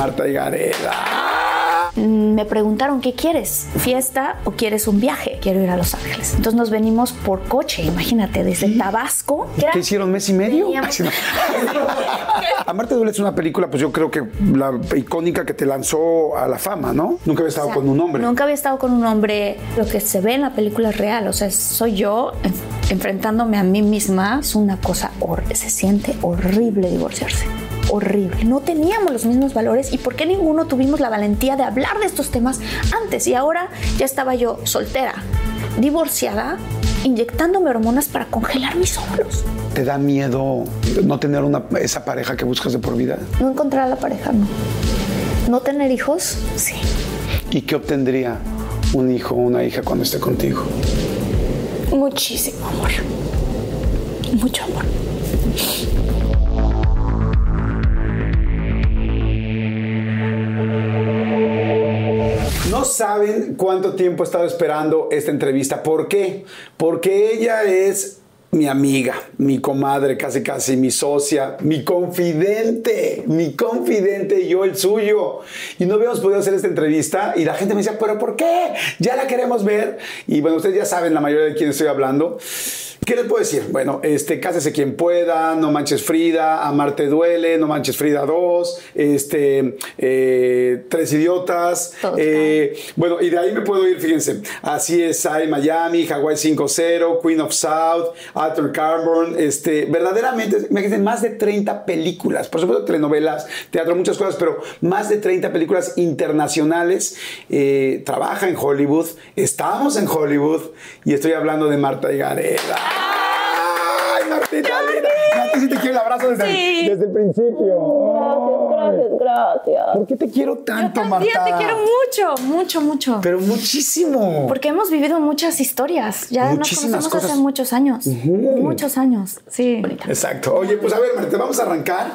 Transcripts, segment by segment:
Marta y Gareda. Mm, Me preguntaron, ¿qué quieres? ¿Fiesta o quieres un viaje? Quiero ir a Los Ángeles. Entonces nos venimos por coche, imagínate, desde Tabasco. que era- ¿Qué hicieron mes y medio? Veníamos- no. Amarte duele es una película, pues yo creo que la icónica que te lanzó a la fama, ¿no? Nunca había estado O sea, con un hombre. Nunca había estado con un hombre. Lo que se ve en la película es real. O sea, soy yo en- enfrentándome a mí misma. Es una cosa horrible. Se siente horrible divorciarse. Horrible. No teníamos los mismos valores. ¿Y por qué ninguno tuvimos la valentía de hablar de estos temas antes? Y ahora ya estaba yo soltera, divorciada, inyectándome hormonas para congelar mis hombros. ¿Te da miedo no tener una, esa pareja que buscas de por vida? No encontrar a la pareja, no. No tener hijos, sí. ¿Y qué obtendría un hijo o una hija cuando esté contigo? Muchísimo amor. Mucho amor. Saben cuánto tiempo he estado esperando esta entrevista. ¿Por qué? Porque ella es mi amiga, mi comadre, casi casi mi socia, mi confidente, mi confidente y yo el suyo. Y no habíamos podido hacer esta entrevista y la gente me decía, pero ¿por qué? Ya la queremos ver. Y bueno, ustedes ya saben la mayoría de quién estoy hablando. ¿Qué les puedo decir? Bueno, este, cásese quien pueda, no manches Frida, amarte duele, no manches Frida 2, este, eh, tres idiotas, eh, bueno, y de ahí me puedo ir, fíjense, así es, hay Miami, Hawaii 5-0, Queen of South, Alter Carbon, este, verdaderamente, imagínense, más de 30 películas, por supuesto telenovelas, teatro, muchas cosas, pero más de 30 películas internacionales, eh, trabaja en Hollywood, estamos en Hollywood, y estoy hablando de Marta y Gareda. ¡Ay, Martita linda! Marta, sí te quiero el abrazo desde, Sí. desde el principio. Gracias, gracias. ¿Por qué te quiero tanto, También Marta? te quiero mucho, mucho, mucho. Pero muchísimo. Porque hemos vivido muchas historias. Ya Muchísimas nos conocemos cosas. hace muchos años. Muchos años. Sí. Exacto. Oye, pues a ver, Marta, vamos a arrancar.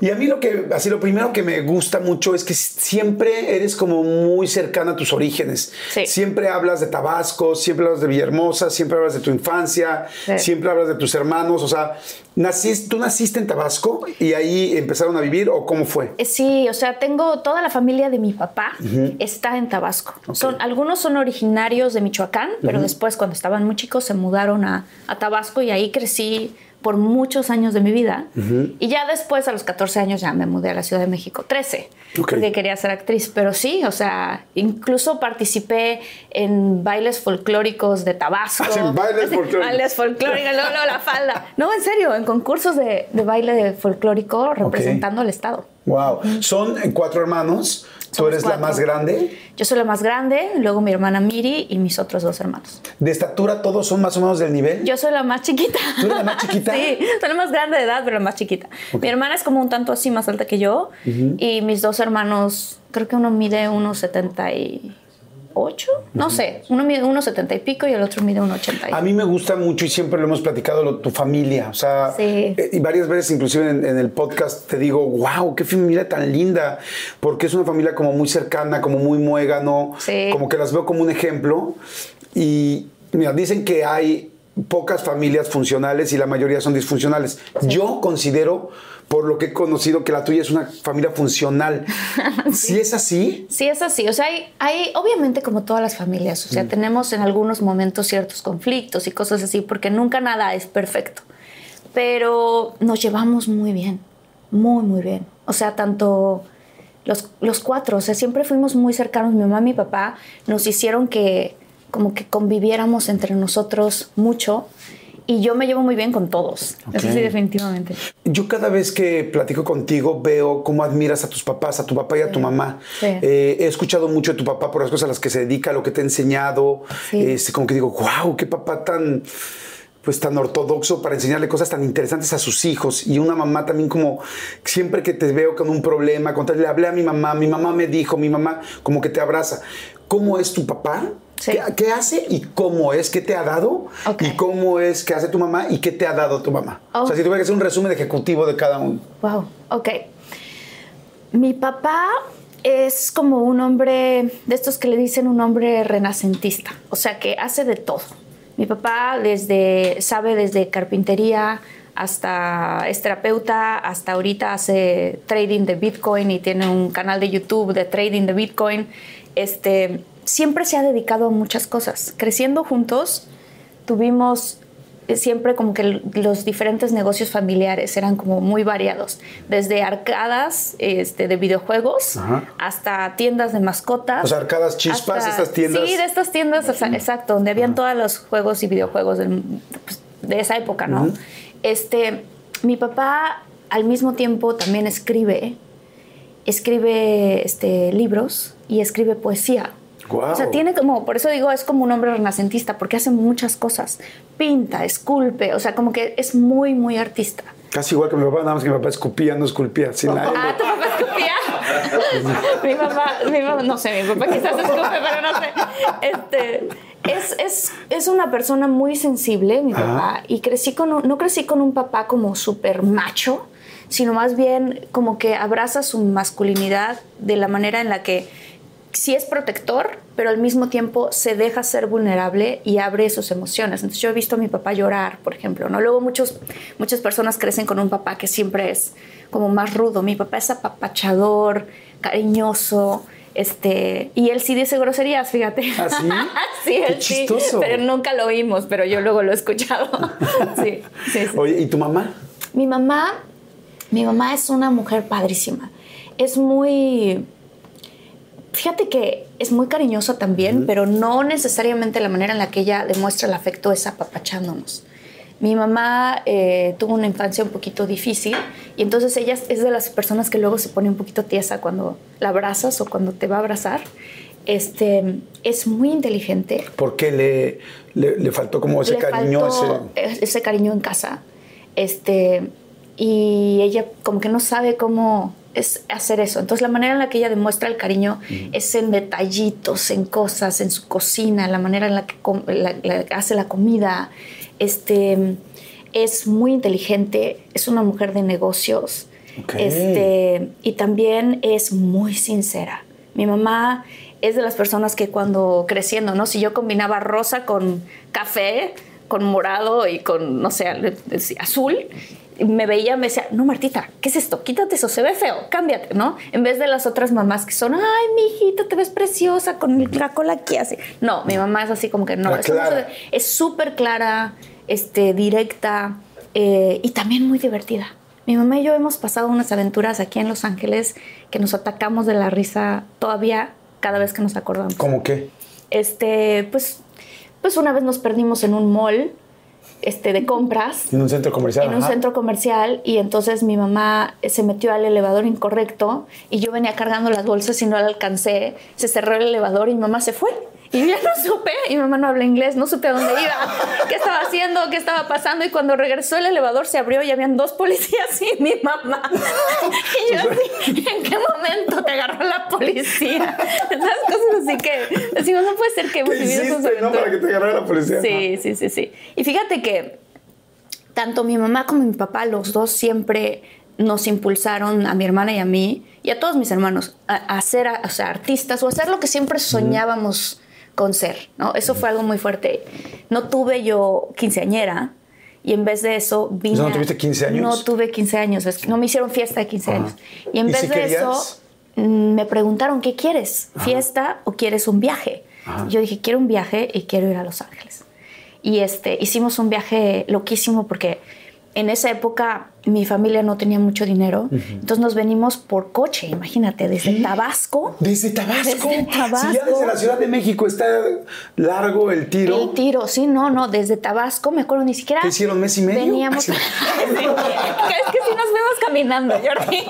Y a mí lo que, así lo primero que me gusta mucho es que siempre eres como muy cercana a tus orígenes. Sí. Siempre hablas de Tabasco, siempre hablas de Villahermosa, siempre hablas de tu infancia, Sí. siempre hablas de tus hermanos. O sea, naciste, ¿tú naciste en Tabasco y ahí empezaron a vivir o cómo fue? Eh, Sí, o sea, tengo toda la familia de mi papá está en Tabasco. Son, algunos son originarios de Michoacán, pero después cuando estaban muy chicos se mudaron a, a Tabasco y ahí crecí por muchos años de mi vida. Y ya después, a los 14 años, ya me mudé a la Ciudad de México, 13, Ok. porque quería ser actriz. Pero sí, o sea, incluso participé en bailes folclóricos de Tabasco. Sí, bailes folclóricos. Bailes folclóricos, luego, luego la falda. No, en serio, en concursos de, de baile folclórico representando al Estado. Wow. Son cuatro hermanos. Tú eres la más grande. Yo soy la más grande, luego mi hermana Miri y mis otros dos hermanos. De estatura, todos son más o menos del nivel. Yo soy la más chiquita. ¿Tú eres la más chiquita? Sí, soy la más grande de edad, pero la más chiquita. Mi hermana es como un tanto así más alta que yo y mis dos hermanos, creo que uno mide unos 78, no sé, uno mide unos 70 y pico y el otro mide 80. y- A mí me gusta mucho y siempre lo hemos platicado, lo- tu familia. O sea, Sí. eh, y varias veces, inclusive en, en el podcast, te digo, wow, qué familia tan linda. Porque es una familia como muy cercana, como muy muégano, Sí. como que las veo como un ejemplo. Y mira, dicen que hay pocas familias funcionales y la mayoría son disfuncionales. Yo considero, por lo que he conocido, que la tuya es una familia funcional. Si es así, Sí, es así. O sea, hay, hay, obviamente como todas las familias, o sea, tenemos en algunos momentos ciertos conflictos y cosas así, porque nunca nada es perfecto. Pero nos llevamos muy bien, muy, muy bien. O sea, tanto los, los cuatro, o sea, siempre fuimos muy cercanos. Mi mamá y mi papá nos hicieron que como que conviviéramos entre nosotros mucho. Y yo me llevo muy bien con todos. Eso Ok. sí, definitivamente. Yo cada vez que platico contigo veo cómo admiras a tus papás, a tu papá y a tu mamá. Sí. Eh, he escuchado mucho de tu papá por las cosas a las que se dedica, lo que te ha enseñado. Sí. Este, como que digo, wow, qué papá tan pues tan ortodoxo para enseñarle cosas tan interesantes a sus hijos y una mamá también como siempre que te veo con un problema, contarle, le hablé a mi mamá, mi mamá me dijo, mi mamá como que te abraza. ¿Cómo es tu papá? Sí. ¿Qué, qué hace y cómo es? ¿Qué te ha dado? ¿Y cómo es que hace tu mamá y qué te ha dado tu mamá? O sea, Oh. si tuviera que hacer un resumen ejecutivo de cada uno. Wow, ok. Mi papá es como un hombre de estos que le dicen un hombre renacentista, o sea que hace de todo. Mi papá desde sabe desde carpintería hasta es terapeuta, hasta ahorita hace trading de Bitcoin y tiene un canal de YouTube de trading de Bitcoin. Este, siempre se ha dedicado a muchas cosas. Creciendo juntos, tuvimos siempre como que los diferentes negocios familiares eran como muy variados, desde arcadas este, de videojuegos hasta tiendas de mascotas. O sea, arcadas chispas, estas tiendas. Sí, de estas tiendas, exacto, donde habían todos los juegos y videojuegos pues, de, esa época, ¿no? Este, mi papá al mismo tiempo también escribe, escribe este, libros y escribe poesía. O sea, tiene como, por eso digo, es como un hombre renacentista, porque hace muchas cosas. Pinta, esculpe, o sea, como que es muy, muy artista. Casi igual que mi papá, nada más que mi papá escupía, no esculpía. Sin ah, ¿tu papá escupía? mi, papá, mi papá, no sé, mi papá quizás escupe, pero no sé. Este, es, es, es una persona muy sensible, mi papá, y crecí con no crecí con un papá como súper macho, sino más bien como que abraza su masculinidad de la manera en la que sí es protector, pero al mismo tiempo se deja ser vulnerable y abre sus emociones. Entonces yo he visto a mi papá llorar, por ejemplo, ¿no? Luego muchos, muchas personas crecen con un papá que siempre es como más rudo. Mi papá es apapachador, cariñoso, este, y él sí dice groserías, fíjate. ¿Ah, sí? sí, él sí, pero nunca lo oímos, pero yo luego lo he escuchado. sí, sí, Oye, ¿y tu mamá? Mi mamá, mi mamá es una mujer padrísima. Es muy Fíjate que es muy cariñosa también, pero no necesariamente la manera en la que ella demuestra el afecto es apapachándonos. Mi mamá eh, tuvo una infancia un poquito difícil y entonces ella es de las personas que luego se pone un poquito tiesa cuando la abrazas o cuando te va a abrazar. Este, es muy inteligente. ¿Por qué le, le, faltó como ese cariño? ese... ese... cariño en casa. Este, y ella como que no sabe cómo es hacer eso. Entonces la manera en la que ella demuestra el cariño es en detallitos, en cosas, en su cocina, la manera en la que hace la comida. Este, es muy inteligente, es una mujer de negocios este, y también es muy sincera. Mi mamá es de las personas que cuando creciendo, ¿no? Si yo combinaba rosa con café, con morado y con, no sé, azul, me veía, me decía, no, Martita, ¿qué es esto? Quítate eso, se ve feo, cámbiate, ¿no? En vez de las otras mamás que son, ay, mi hijita, te ves preciosa con la cola aquí así. No, mi mamá es así como que no. Es súper clara, este, directa eh, y también muy divertida. Mi mamá y yo hemos pasado unas aventuras aquí en Los Ángeles que nos atacamos de la risa todavía cada vez que nos acordamos. ¿Cómo qué? Este, pues, pues una vez nos perdimos en un mall este, de compras. En un centro comercial. En un centro comercial y entonces mi mamá se metió al elevador incorrecto y yo venía cargando las bolsas y no la alcancé. Se cerró el elevador y mi mamá se fue. Y ya no supe, y mi mamá no habla inglés, no supe a dónde iba, qué estaba haciendo, qué estaba pasando. Y cuando regresó el elevador se abrió y habían dos policías y mi mamá. Y yo así, ¿en qué momento te agarró la policía? Esas cosas así que decimos, no puede ser que hemos vivido hiciste, ¿no? Para que te agarrara la policía. Sí, sí, sí, sí. Y fíjate que tanto mi mamá como mi papá, los dos siempre nos impulsaron a mi hermana y a mí y a todos mis hermanos a, ser o sea, artistas o a hacer lo que siempre soñábamos con ser, ¿no? Eso fue algo muy fuerte. No tuve yo quinceañera y en vez de eso vine... ¿No tuviste 15 años? No tuve 15 años, es que no me hicieron fiesta de 15 años. Y en vez de eso mm, me preguntaron, ¿qué quieres? ¿Fiesta o quieres un viaje? Yo dije, quiero un viaje y quiero ir a Los Ángeles. Y este, hicimos un viaje loquísimo porque en esa época mi familia no tenía mucho dinero, entonces nos venimos por coche, imagínate, desde Tabasco. ¿Desde Tabasco? Desde Tabasco. ya desde la Ciudad de México está largo el tiro. El tiro, sí, no, no, desde Tabasco, me acuerdo ni siquiera. ¿Qué hicieron mes y medio? Veníamos. es que si nos vemos caminando, Jordi.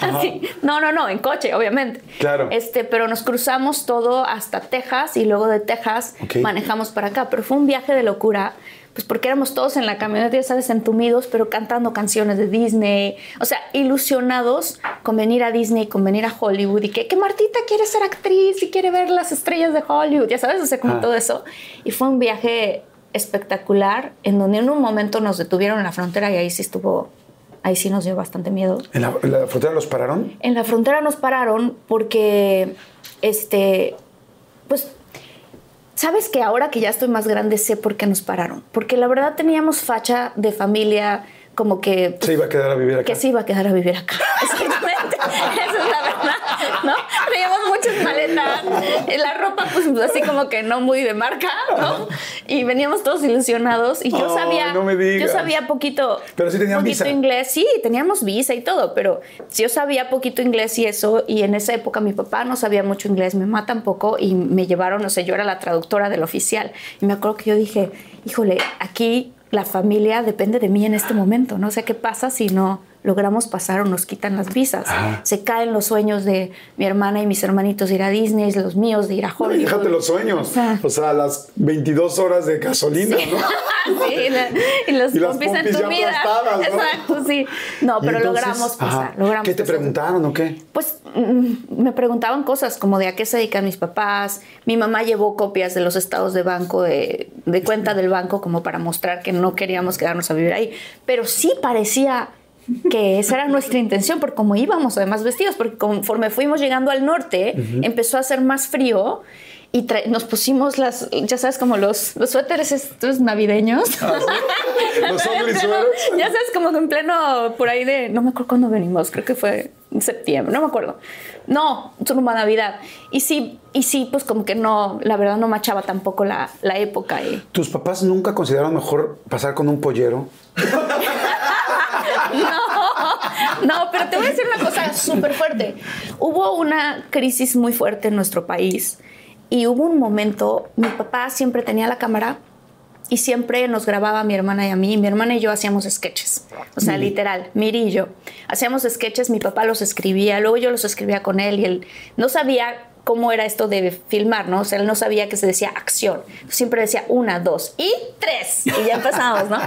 Así. No, no, no, en coche, obviamente. Claro. Este, pero nos cruzamos todo hasta Texas y luego de Texas manejamos para acá. Pero fue un viaje de locura pues porque éramos todos en la camioneta, ya sabes, entumidos, pero cantando canciones de Disney, o sea, ilusionados con venir a Disney, con venir a Hollywood y que, que Martita quiere ser actriz y quiere ver las estrellas de Hollywood, ya sabes, o sea, como ah. todo eso. Y fue un viaje espectacular en donde en un momento nos detuvieron en la frontera y ahí sí estuvo, ahí sí nos dio bastante miedo. ¿En la, en la frontera los pararon? En la frontera nos pararon porque, este, pues Sabes que ahora que ya estoy más grande sé por qué nos pararon. Porque la verdad teníamos facha de familia como que... se iba a quedar a vivir acá. Que se iba a quedar a vivir acá. Exactamente. Esa es la verdad, ¿no? Teníamos muchas maletas. La ropa, pues así como que no muy de marca, ¿no? Y veníamos todos ilusionados. Y yo sabía... no me digas. Yo sabía poquito... Pero sí tenían poquito visa. inglés. Sí, teníamos visa y todo. Pero yo sabía poquito inglés y eso. Y en esa época mi papá no sabía mucho inglés. Mi mamá tampoco. Y me llevaron, no sé, yo era la traductora del oficial. Y me acuerdo que yo dije, híjole, aquí la familia depende de mí en este momento, ¿no? O sea, ¿qué pasa si no logramos pasar o nos quitan las visas? Se caen los sueños de mi hermana y mis hermanitos de ir a Disney, los míos de ir a No, Hollywood. déjate los sueños. O sea, O sea, las 22 horas de gasolina, ¿no? sí, y, la- y los Y las pompis pompis ya entumidas. aplastadas, ¿no? Exacto, sí. No, pero entonces, logramos pasar. ajá, logramos ¿Qué te pasar. preguntaron o qué? Pues mm, me preguntaban cosas como de a qué se dedican mis papás. Mi mamá llevó copias de los estados de banco, de, de cuenta del banco, como para mostrar que no queríamos quedarnos a vivir ahí. Pero sí parecía que esa era nuestra intención, porque como íbamos además vestidos, porque conforme fuimos llegando al norte, empezó a hacer más frío. Y nos pusimos las, ya sabes, como los, los suéteres estos navideños. Los En pleno- sweaters. ya sabes, como en pleno, por ahí de, no me acuerdo cuándo venimos, creo que fue en septiembre, no me acuerdo. No, rumbo a Navidad. Y sí, y sí, pues como que no, la verdad no machaba tampoco la, la época. Y, ¿Tus papás nunca consideraron mejor pasar con un pollero? no, pero te voy a decir una cosa súper fuerte. Hubo una crisis muy fuerte en nuestro país y hubo un momento, mi papá siempre tenía la cámara y siempre nos grababa a mi hermana y a mí. Mi hermana y yo hacíamos sketches. O sea, literal, Miri y yo. Hacíamos sketches, mi papá los escribía, luego yo los escribía con él y él no sabía cómo era esto de filmar, ¿no? O sea, él no sabía que se decía acción. Siempre decía una, dos y tres. Y ya empezamos, ¿no?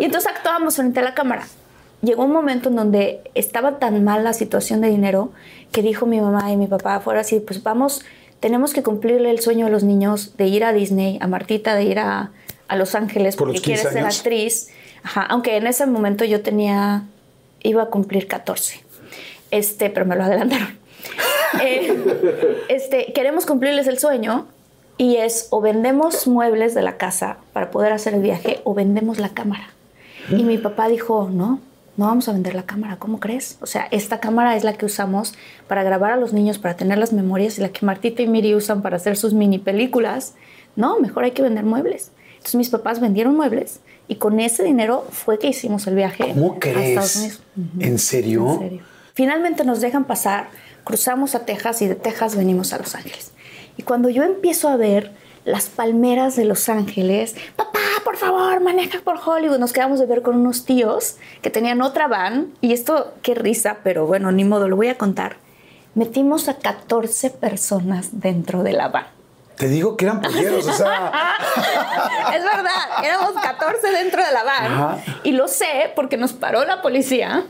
Y entonces actuábamos frente a la cámara. Llegó un momento en donde estaba tan mal la situación de dinero que dijo mi mamá y mi papá fuera así, pues vamos, tenemos que cumplirle el sueño a los niños de ir a Disney, a Martita de ir a, a Los Ángeles Por porque quiere 15 ser actriz. Ajá, aunque en ese momento yo tenía, iba a cumplir 14, este, pero me lo adelantaron. Eh, este, queremos cumplirles el sueño y es o vendemos muebles de la casa para poder hacer el viaje o vendemos la cámara. Y mi papá dijo, no, no vamos a vender la cámara, ¿cómo crees? O sea, esta cámara es la que usamos para grabar a los niños, para tener las memorias y la que Martita y Miri usan para hacer sus mini películas. No, mejor hay que vender muebles. Entonces mis papás vendieron muebles y con ese dinero fue que hicimos el viaje ¿Cómo a Estados crees? Unidos. ¿En serio? En serio. Finalmente nos dejan pasar, cruzamos a Texas y de Texas venimos a Los Ángeles. Y cuando yo empiezo a ver las palmeras de Los Ángeles, papá, por favor, maneja por Hollywood. Nos quedamos de ver con unos tíos que tenían otra van. Y esto, qué risa, pero bueno, ni modo, lo voy a contar. Metimos a 14 personas dentro de la van. Te digo que eran polleros, o sea, es verdad, éramos 14 dentro de la van. Ajá. Y lo sé porque nos paró la policía.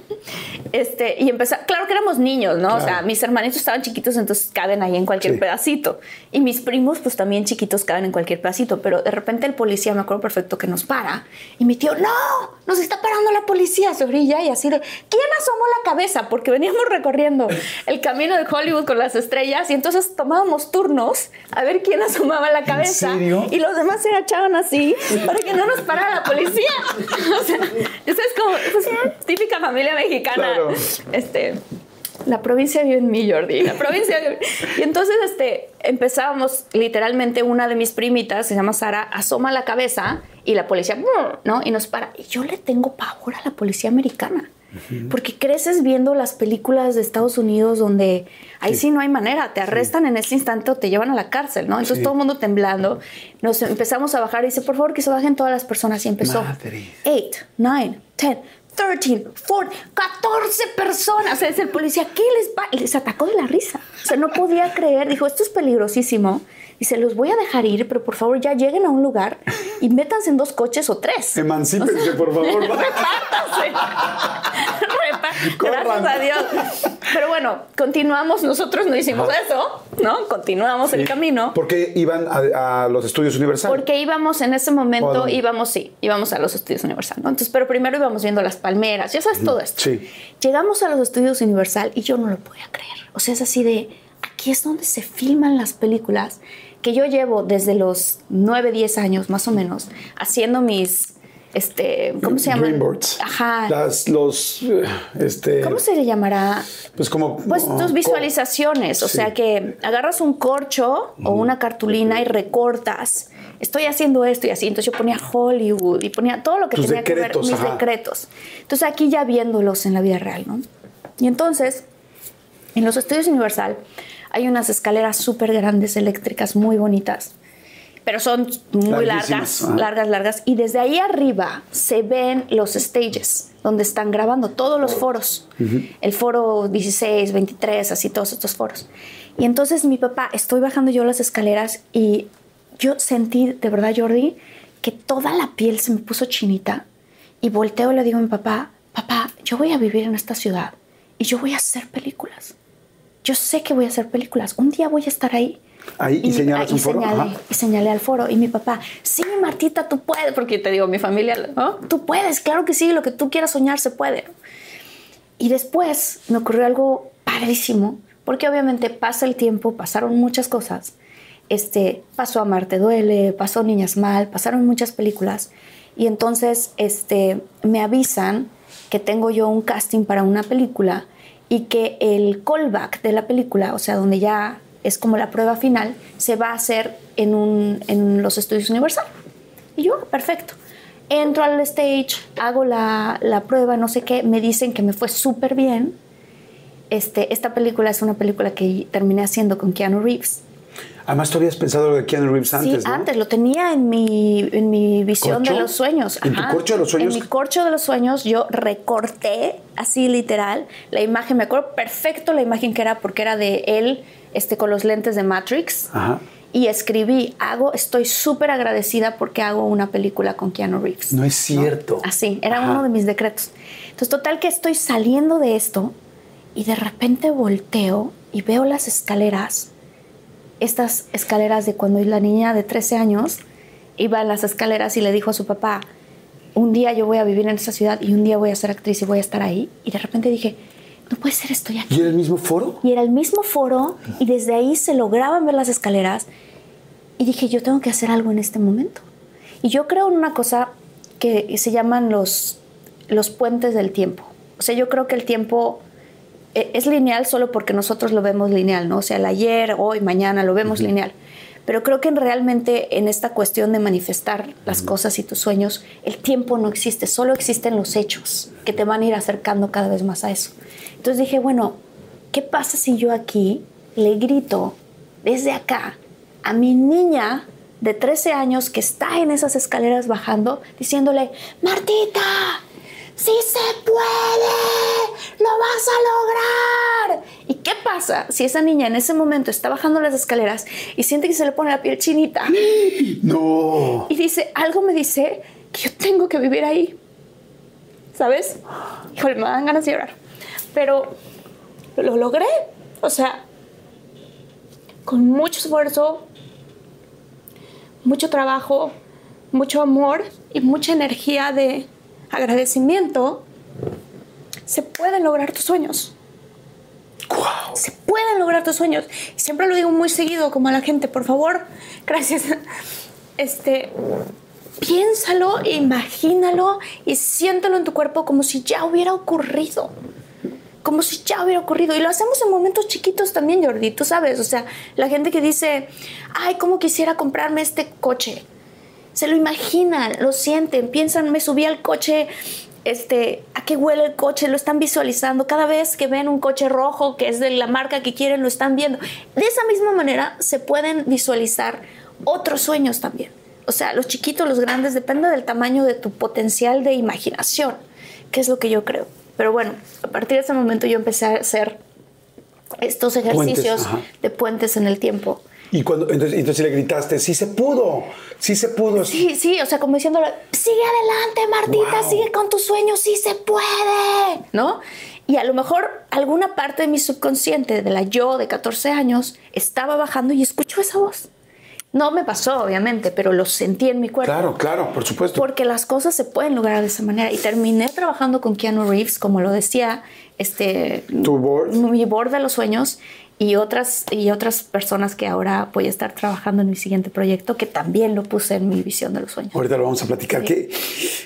Este, y empezó, claro que éramos niños, ¿no? O sea, Claro. mis hermanitos estaban chiquitos, entonces caben ahí en cualquier Sí. pedacito. Y mis primos, pues también chiquitos, caben en cualquier pedacito. Pero de repente el policía, me acuerdo perfecto que nos para. Y mi tío, no, nos está parando la policía. Se orilla y así de, ¿quién asomó la cabeza? Porque veníamos recorriendo el camino de Hollywood con las estrellas y entonces tomábamos turnos a ver quién asomaba la cabeza. Y los demás se agachaban así para que no nos parara la policía. o sea, esa es como típica familia mexicana. Claro. Este, la provincia vive en mí, Jordi. La provincia vive- Y entonces este, empezábamos, literalmente, una de mis primitas, se llama Sara, asoma la cabeza y la policía, ¿no? Y nos para. Y yo le tengo pavor a la policía americana. Porque creces viendo las películas de Estados Unidos donde ahí sí, no hay manera, te arrestan en ese instante o te llevan a la cárcel, ¿no? Entonces Sí. todo el mundo temblando, nos empezamos a bajar y dice, por favor, que se bajen todas las personas y empezó. Madre. 8, 9, 10, 13, 14, 14 personas. O sea, es el policía, ¿qué les va? Les atacó de la risa. O sea, no podía creer. Dijo, esto es peligrosísimo. Dice, los voy a dejar ir, pero por favor ya lleguen a un lugar y métanse en dos coches o tres. emancípense, por favor. Repártanse. Corran. Gracias a Dios. Pero bueno, continuamos. Nosotros no hicimos eso, ¿no? Continuamos el camino. ¿Por qué iban a, a los estudios Universal? Porque íbamos en ese ¿O a momento, íbamos, sí, íbamos a los estudios Universal, ¿no? Entonces, pero primero íbamos viendo las palmeras, ya sabes todo esto. Sí. Llegamos a los estudios Universal y yo no lo podía creer. O sea, es así de, aquí es donde se filman las películas, que yo llevo desde los 9, 10 años más o menos haciendo mis este, ¿cómo se llama? Dreamboards. Ajá. Las, los, este... ¿Cómo se le llamará? Pues como... Pues tus visualizaciones, o Sí. sea que agarras un corcho o una cartulina y recortas. Estoy haciendo esto y así. Entonces yo ponía Hollywood y ponía todo lo que Tus tenía que ver, mis ajá. decretos. Entonces aquí ya viéndolos en la vida real, ¿no? Y entonces, en los estudios Universal hay unas escaleras súper grandes eléctricas, muy bonitas, pero son muy largas, largas, largas. Y desde ahí arriba se ven los stages donde están grabando todos los foros. El foro 16, 23, así todos estos foros. Y entonces mi papá, estoy bajando yo las escaleras y yo sentí, de verdad, Jordi, que toda la piel se me puso chinita. Y volteo y le digo a mi papá, papá, yo voy a vivir en esta ciudad y yo voy a hacer películas. Yo sé que voy a hacer películas. Un día voy a estar ahí. Ahí, y señalas ah, un foro, Señalé, y señalé al foro. Y mi papá, sí, Martita, tú puedes. Porque te digo, mi familia, ¿no? Tú puedes, claro que sí, lo que tú quieras soñar se puede. Y después me ocurrió algo padrísimo, porque obviamente pasa el tiempo, pasaron muchas cosas. Este, pasó Amarte Duele, pasó Niñas Mal, pasaron muchas películas. Y entonces este, me avisan que tengo yo un casting para una película y que el callback de la película, o sea, donde ya es como la prueba final, se va a hacer en, los estudios Universal. Y yo, perfecto. Entro al stage, hago la, la prueba, no sé qué, me dicen que me fue súper bien. Este, esta película es una película que terminé haciendo con Keanu Reeves. Además, tú habías pensado lo de Keanu Reeves antes, sí, ¿no? antes lo tenía en mi, en mi visión ¿Corcho? de los sueños. ¿En tu corcho de los sueños? En mi corcho de los sueños yo recorté, así literal, la imagen. Me acuerdo perfecto la imagen que era porque era de él este, con los lentes de Matrix. Ajá. Y escribí, hago, estoy súper agradecida porque hago una película con Keanu Reeves. No es cierto. Así, era Ajá. uno de mis decretos. Entonces, total que estoy saliendo de esto y de repente volteo y veo las escaleras, estas escaleras de cuando la niña de 13 años iba en las escaleras y le dijo a su papá, un día yo voy a vivir en esta ciudad y un día voy a ser actriz y voy a estar ahí. Y de repente dije, no puede ser, estoy aquí. ¿Y era el mismo foro? Y era el mismo foro y desde ahí se lograban ver las escaleras. Y dije, yo tengo que hacer algo en este momento. Y yo creo en una cosa que se llaman los, los puentes del tiempo. O sea, yo creo que el tiempo es lineal solo porque nosotros lo vemos lineal, ¿no? O sea, el ayer, hoy, mañana lo vemos lineal. Pero creo que en realmente en esta cuestión de manifestar las cosas y tus sueños, el tiempo no existe, solo existen los hechos que te van a ir acercando cada vez más a eso. Entonces dije, bueno, ¿qué pasa si yo aquí le grito desde acá a mi niña de 13 años que está en esas escaleras bajando, diciéndole, Martita, sí se puede, lo vas a lograr. ¿Y qué pasa si esa niña en ese momento está bajando las escaleras y siente que se le pone la piel chinita No. y dice, algo me dice que yo tengo que vivir ahí? ¿Sabes? Híjole, me dan ganas de llorar. Pero lo logré. O sea, con mucho esfuerzo, mucho trabajo, mucho amor y mucha energía de agradecimiento, se pueden lograr tus sueños. Se pueden lograr tus sueños. Y siempre lo digo muy seguido, como a la gente, por favor, gracias. Este, piénsalo, imagínalo y siéntalo en tu cuerpo como si ya hubiera ocurrido. Como si ya hubiera ocurrido. Y lo hacemos en momentos chiquitos también, Jordi, tú sabes. O sea, la gente que dice, ay, ¿cómo quisiera comprarme este coche? Se lo imaginan, lo sienten, piensan, me subí al coche, este, a qué huele el coche, lo están visualizando. Cada vez que ven un coche rojo que es de la marca que quieren, lo están viendo. De esa misma manera se pueden visualizar otros sueños también. O sea, los chiquitos, los grandes, depende del tamaño de tu potencial de imaginación, que es lo que yo creo. Pero bueno, a partir de ese momento yo empecé a hacer estos ejercicios ajá. de puentes en el tiempo. Y cuando entonces, entonces le gritaste, sí se pudo, sí se pudo. Sí, sí, o sea, como diciéndole, sigue adelante, Martita, Wow. sigue con tus sueños, sí se puede, ¿no? Y a lo mejor alguna parte de mi subconsciente, de la yo de 14 años, estaba bajando y escuchó esa voz. No me pasó, obviamente, pero lo sentí en mi cuerpo. Claro, claro, por supuesto. Porque las cosas se pueden lograr de esa manera. Y terminé trabajando con Keanu Reeves, como lo decía, este, Tu board. mi board de los sueños y otras, y otras personas que ahora voy a estar trabajando en mi siguiente proyecto, que también lo puse en mi visión de los sueños. Ahorita lo vamos a platicar. Sí. Qué,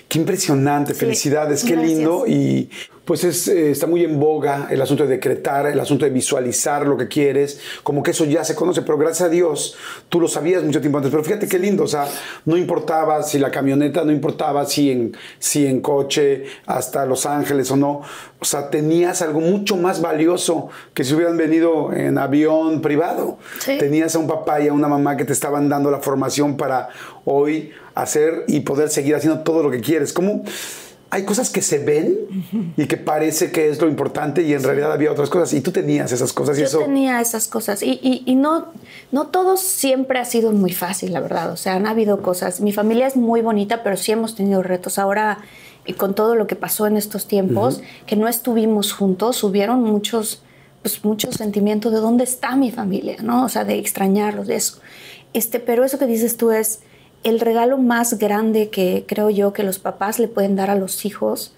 qué impresionante, Sí. felicidades, qué Gracias. lindo. Y pues es, eh, está muy en boga el asunto de decretar, el asunto de visualizar lo que quieres, como que eso ya se conoce, pero gracias a Dios tú lo sabías mucho tiempo antes. Pero fíjate qué lindo, o sea, no importaba si la camioneta, no importaba si en, si en coche hasta Los Ángeles o no, o sea, tenías algo mucho más valioso que si hubieran venido en avión privado. Sí. Tenías a un papá y a una mamá que te estaban dando la formación para hoy hacer y poder seguir haciendo todo lo que quieres. Como hay cosas que se ven y que parece que es lo importante y en realidad había otras cosas y tú tenías esas cosas y Yo eso. tenía esas cosas y, y- y no, no todo siempre ha sido muy fácil, la verdad. O sea, han habido cosas. Mi familia es muy bonita, pero sí hemos tenido retos. Ahora, y con todo lo que pasó en estos tiempos, que no estuvimos juntos, hubieron muchos, pues, muchos sentimientos de dónde está mi familia, ¿no? O sea, de extrañarlos, de eso. Este, pero eso que dices tú es el regalo más grande que creo yo que los papás le pueden dar a los hijos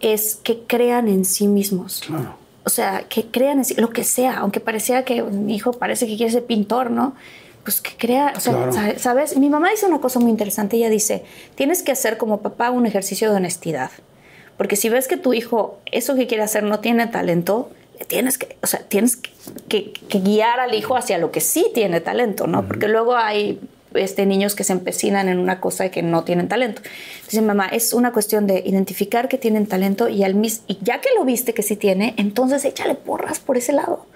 es que crean en sí mismos. Claro. O sea, que crean en sí, lo que sea, aunque pareciera que mi hijo parece que quiere ser pintor, ¿no? Pues que crea, o sea, Claro. sa- ¿sabes? Mi mamá dice una cosa muy interesante, ella dice, tienes que hacer como papá un ejercicio de honestidad, porque si ves que tu hijo eso que quiere hacer no tiene talento, le tienes que, o sea, tienes que, que- que guiar al hijo hacia lo que sí tiene talento, ¿no? Porque luego hay este, niños que se empecinan en una cosa que no tienen talento. Entonces, mamá, es una cuestión de identificar que tienen talento y, al mis y ya que lo viste que sí tiene, entonces échale porras por ese lado.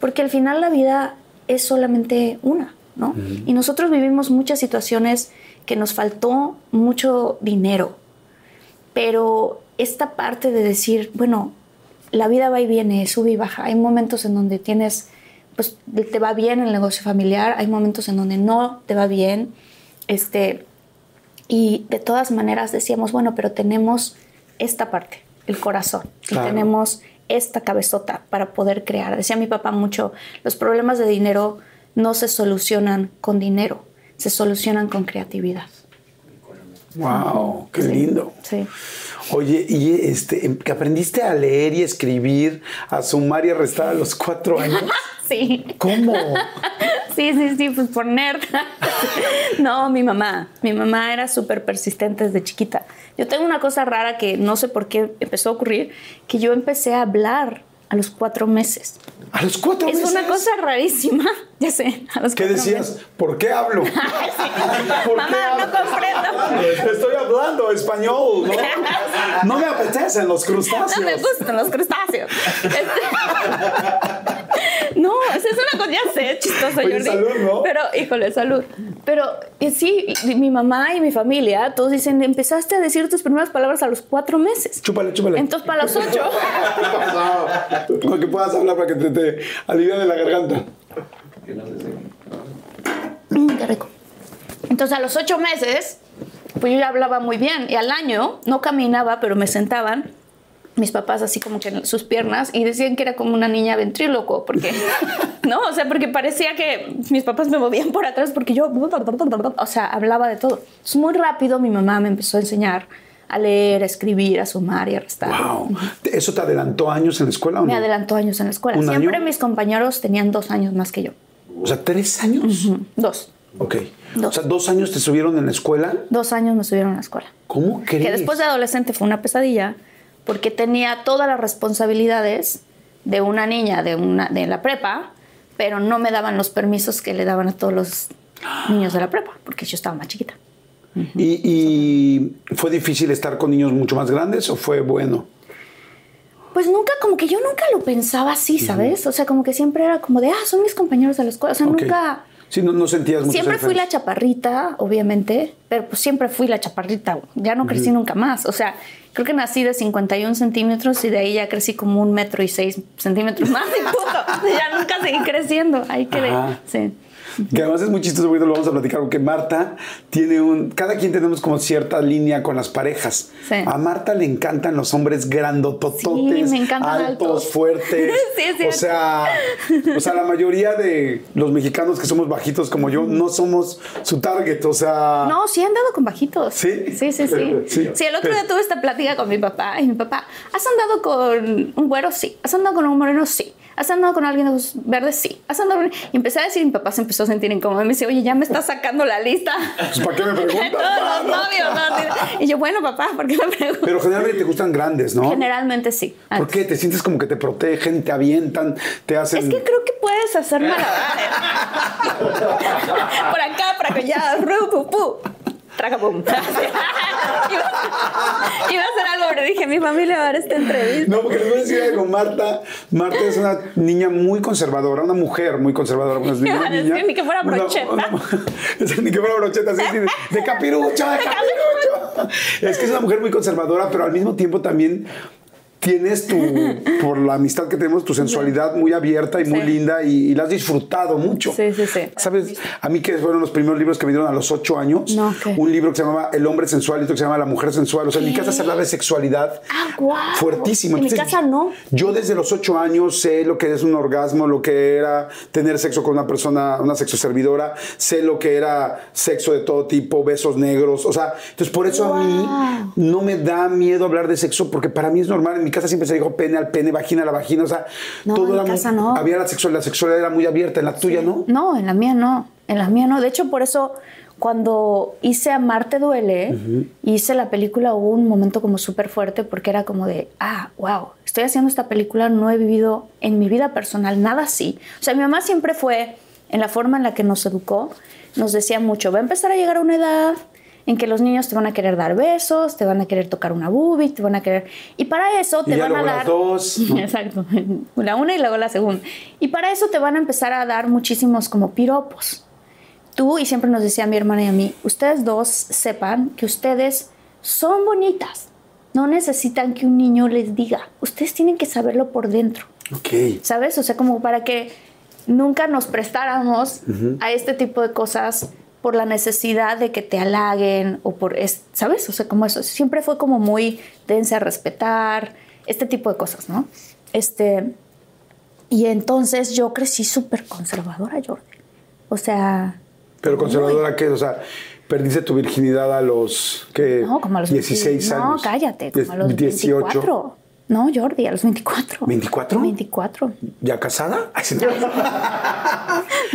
Porque al final la vida es solamente una, ¿no? Y nosotros vivimos muchas situaciones que nos faltó mucho dinero, pero esta parte de decir, bueno, la vida va y viene, sube y baja. Hay momentos en donde tienes, pues te va bien el negocio familiar, hay momentos en donde no te va bien, este, y de todas maneras decíamos, bueno, pero tenemos esta parte, el corazón, Claro. y tenemos esta cabezota para poder crear. Decía mi papá mucho, los problemas de dinero no se solucionan con dinero, se solucionan con creatividad. Wow, qué Sí, lindo. Sí. Oye, y este, que aprendiste a leer y escribir, a sumar y a restar a los cuatro años. Sí. ¿Cómo? Sí, sí, sí, pues por nerd. No, mi mamá. Mi mamá era súper persistente desde chiquita. Yo tengo una cosa rara que no sé por qué empezó a ocurrir, que yo empecé a hablar a los cuatro meses. A los cuatro Es meses. una cosa rarísima, ya sé. A los ¿Qué cuatro decías? meses. ¿Por qué hablo? ¿Por qué Mamá, no comprendo. Estoy hablando español, ¿no? No me apetecen los crustáceos. No me gustan los crustáceos. Este- No, esa es una cosa, ya sé, chistoso, Oye, Jordi. salud, ¿no? Pero, híjole, salud. Pero eh, sí, mi mamá y mi familia, todos dicen, empezaste a decir tus primeras palabras a los cuatro meses. Chúpale, chúpale. Entonces, para los ocho. Para que puedas hablar, para que te, te alivie de la garganta. Mm, qué rico. Entonces, a los ocho meses, pues yo ya hablaba muy bien. Y al año no caminaba, pero me sentaban mis papás así como que en sus piernas y decían que era como una niña ventríloco, porque, no, o sea, porque parecía que mis papás me movían por atrás porque yo, o sea, hablaba de todo. Entonces, muy rápido mi mamá me empezó a enseñar a leer, a escribir, a sumar y a restar. Wow. ¿Eso te adelantó años en la escuela o no? Me adelantó años en la escuela. ¿Un Siempre año? mis compañeros tenían dos años más que yo. O sea, ¿tres años? Dos. Ok. Dos. O sea, ¿dos años te subieron en la escuela? Dos años me subieron a la escuela. ¿Cómo crees? Que después de adolescente fue una pesadilla porque tenía todas las responsabilidades de una niña de, una, de la prepa, pero no me daban los permisos que le daban a todos los niños de la prepa, porque yo estaba más chiquita. ¿Y, y fue difícil estar con niños mucho más grandes o fue bueno? Pues nunca, como que yo nunca lo pensaba así, ¿sabes? O sea, como que siempre era como de, ah, son mis compañeros de la escuela. O sea, nunca... Sí, no, no sentías mucho. Siempre fui la chaparrita, obviamente, pero pues siempre fui la chaparrita. Ya no crecí nunca más. O sea, creo que nací de 51 centímetros y de ahí ya crecí como un metro y seis centímetros más y punto. ya nunca seguí creciendo. Ahí quedé. Ajá. Sí. Que además es muy chistoso, porque lo vamos a platicar, porque Marta tiene un... Cada quien tenemos como cierta línea con las parejas. Sí. A Marta le encantan los hombres grandotototes, Sí, me encantan altos, altos. fuertes. Sí, o sea, o sea, la mayoría de los mexicanos que somos bajitos como yo no somos su target, o sea... No, sí han dado con bajitos. ¿Sí? Sí, sí, sí. Sí. Sí, el otro día tuve esta plática con mi papá y mi papá, ¿has andado con un güero? Sí. ¿Has andado con un moreno? Sí. ¿Has andado con alguien de ojos verdes? Sí. ¿Has andado con... Y empecé a decir, y mi papá se empezó a sentir incómodo. Me dice, oye, ya me estás sacando la lista. Pues, ¿para qué me de preguntas? todos los no. novios. ¿no? Y yo, bueno, papá, ¿por qué me preguntas? Pero generalmente te gustan grandes, ¿no? Generalmente sí. ¿Por qué? Te sientes como que te protegen, te avientan, te hacen... Es que creo que puedes hacer malabares. por acá, por acá, ya, ru, pu, pu. Traga, pum. iba, iba a hacer algo, pero dije, mi familia va a ver esta entrevista. No, porque les voy a decir algo. Marta, Marta es una niña muy conservadora, una mujer muy conservadora. Una niña, ni que fuera brocheta. una- ni que fuera brocheta, sí, sí, de, de capirucho, de capirucho. Es que es una mujer muy conservadora, pero al mismo tiempo también tienes tu, por la amistad que tenemos, tu sensualidad muy abierta y muy Sí. linda y, y la has disfrutado mucho. Sí, sí, sí. ¿Sabes? A mí que fueron los primeros libros que me dieron a los ocho años. No, ¿qué? Un libro que se llamaba El hombre sensual y otro que se llama La mujer sensual. O sea, en mi casa se hablaba de sexualidad Ah, guau. fuertísimo. En mi Entonces, casa no. Yo desde los ocho años sé lo que es un orgasmo, lo que era tener sexo con una persona, una sexo servidora, sé lo que era sexo de todo tipo, besos negros. O sea, entonces por eso a mí Wow. no me da miedo hablar de sexo porque para mí es normal. En mi casa siempre se dijo pene al pene, vagina a la vagina. O sea, No, todo en mi era muy- casa no. Había la sexualidad, la sexualidad era muy abierta. En la tuya, ¿no? No, en la mía no. En la mía no. De hecho, por eso cuando hice Amarte Duele, hice la película, hubo un momento como súper fuerte porque era como de, ah, wow, estoy haciendo esta película, no he vivido en mi vida personal nada así. O sea, mi mamá siempre fue, en la forma en la que nos educó, nos decía mucho, va a empezar a llegar a una edad en que los niños te van a querer dar besos, te van a querer tocar una boobie, te van a querer... Y para eso Y te ya van a luego las dar... dos. Exacto, la una y luego la segunda. Y para eso te van a empezar a dar muchísimos como piropos. Tú, y siempre nos decía mi hermana y a mí, ustedes dos sepan que ustedes son bonitas. No necesitan que un niño les diga. Ustedes tienen que saberlo por dentro. Ok. ¿Sabes? O sea, como para que nunca nos prestáramos a este tipo de cosas por la necesidad de que te halaguen o por, es- ¿sabes? O sea, como eso. Siempre fue como muy dense a respetar, este tipo de cosas, ¿no? Este, y entonces yo crecí súper conservadora, Jordi. O sea... Pero conservadora, ¿qué? O sea, perdiste tu virginidad a los, ¿qué? No, como a los 16 20 años. No, cállate, como a los 18. 24. No, Jordi, a los 24. ¿24? 24. ¿Ya casada? Ay, sí, no.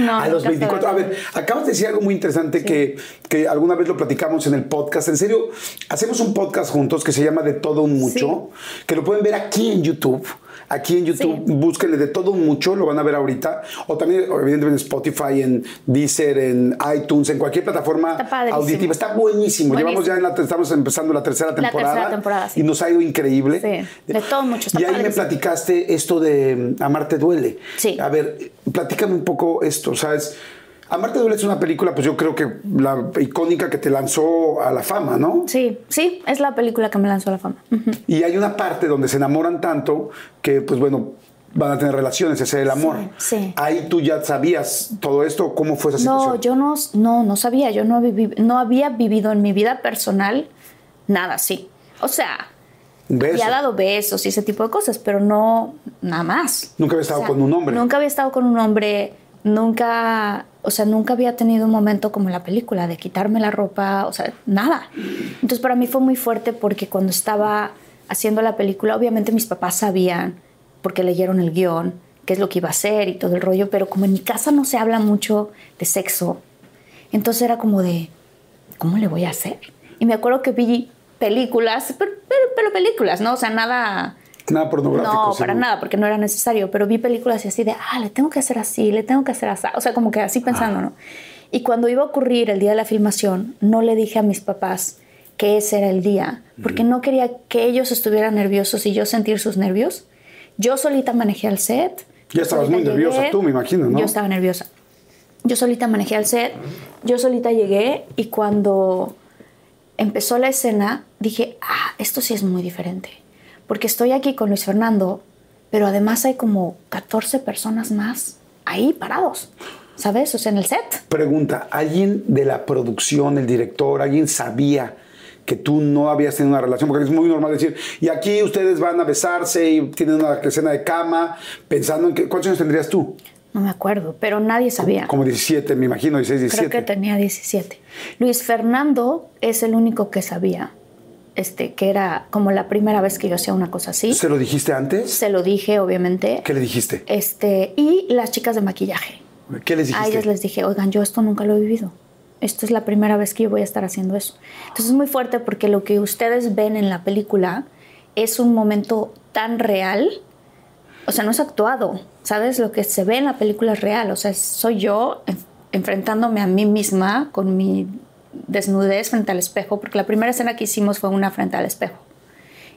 No, a los 24. casada. A ver, acabas de decir algo muy interesante que, que alguna vez lo platicamos en el podcast. En serio, hacemos un podcast juntos que se llama De Todo Un Mucho, que lo pueden ver aquí en YouTube. Aquí en YouTube, Sí. búsquenle de todo mucho, lo van a ver ahorita. O también, evidentemente, en Spotify, en Deezer, en iTunes, en cualquier plataforma Está auditiva. Está buenísimo. Llevamos ya en la, estamos empezando la tercera La temporada. tercera temporada, sí. Y nos ha ido increíble. Sí, de todo mucho, está Y ahí me platicaste esto de mm, Amarte Duele. Sí. A ver, platícame un poco esto, ¿sabes? Amarte Duele es una película, pues yo creo que la icónica que te lanzó a la fama, ¿no? Sí, sí, es la película que me lanzó a la fama. Y hay una parte donde se enamoran tanto que, pues bueno, van a tener relaciones, ese es el amor. sí. Ahí tú ya sabías todo esto, ¿cómo fue esa situación? No, yo no, no, no sabía, yo no, viví- no había vivido en mi vida personal nada así. O sea, beso. había dado besos y ese tipo de cosas, pero no nada más. Nunca había estado O sea, con un hombre. Nunca había estado con un hombre, nunca, o sea, nunca había tenido un momento como la película de quitarme la ropa, o sea, nada. Entonces para mí fue muy fuerte porque cuando estaba haciendo la película, obviamente mis papás sabían, porque leyeron el guion, qué es lo que iba a hacer y todo el rollo, pero como en mi casa no se habla mucho de sexo, entonces era como de, ¿cómo le voy a hacer? Y me acuerdo que vi películas, pero, pero, pero películas, ¿no? O sea, nada... Nada pornográfico. No, para nada, porque no era necesario, pero vi películas y así de, ah, le tengo que hacer así, le tengo que hacer así, o sea, como que así pensando, ¿no? Y cuando iba a ocurrir el día de la filmación, no le dije a mis papás que ese era el día, porque no quería que ellos estuvieran nerviosos y yo sentir sus nervios. Yo solita manejé al set. Ya estabas muy nerviosa tú, me imagino, ¿no? Yo estaba nerviosa. Yo solita manejé al set, yo solita llegué y cuando empezó la escena dije, ah, esto sí es muy diferente. Porque estoy aquí con Luis Fernando, pero además hay como 14 personas más ahí parados. ¿sabes? O sea, en el set. Pregunta, ¿alguien de la producción, el director, alguien sabía que tú no habías tenido una relación? Porque es muy normal decir, y aquí ustedes van a besarse y tienen una escena de cama, pensando en que, ¿cuántos años tendrías tú? No me acuerdo, pero nadie sabía. Como 17, me imagino, 16, 17. Creo que tenía 17. Luis Fernando es el único que sabía. Este, que era como la primera vez que yo hacía una cosa así. ¿Se lo dijiste antes? Se lo dije, obviamente. ¿Qué le dijiste? Este, y las chicas de maquillaje. ¿Qué les dijiste? A ellas les dije, oigan, yo esto nunca lo he vivido. Esto es la primera vez que yo voy a estar haciendo eso. Entonces es muy fuerte porque lo que ustedes ven en la película es un momento tan real. O sea, no es actuado, ¿sabes? Lo que se ve en la película es real. O sea, soy yo enfrentándome a mí misma con mi desnudez frente al espejo, porque la primera escena que hicimos fue una frente al espejo.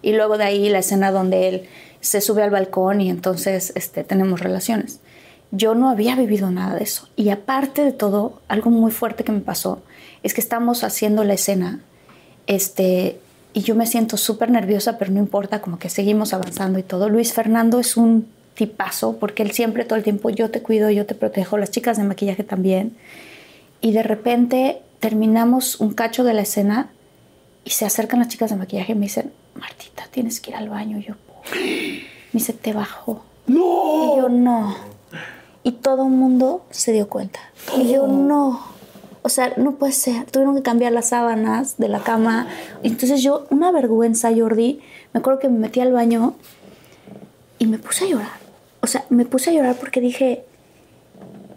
Y luego de ahí la escena donde él se sube al balcón y entonces este, tenemos relaciones. Yo no había vivido nada de eso. Y aparte de todo, algo muy fuerte que me pasó es que estamos haciendo la escena este, y yo me siento súper nerviosa, pero no importa, como que seguimos avanzando y todo. Luis Fernando es un tipazo porque él siempre todo el tiempo yo te cuido, yo te protejo, las chicas de maquillaje también. Y de repente terminamos un cacho de la escena y se acercan las chicas de maquillaje y me dicen, Martita, tienes que ir al baño. Y yo, me dice, te bajo. No. Y yo, no. Y todo el mundo se dio cuenta. Y yo, no. O sea, no puede ser. Tuvieron que cambiar las sábanas de la cama. Entonces yo, una vergüenza, Jordi. Me acuerdo que me metí al baño y me puse a llorar. O sea, me puse a llorar porque dije,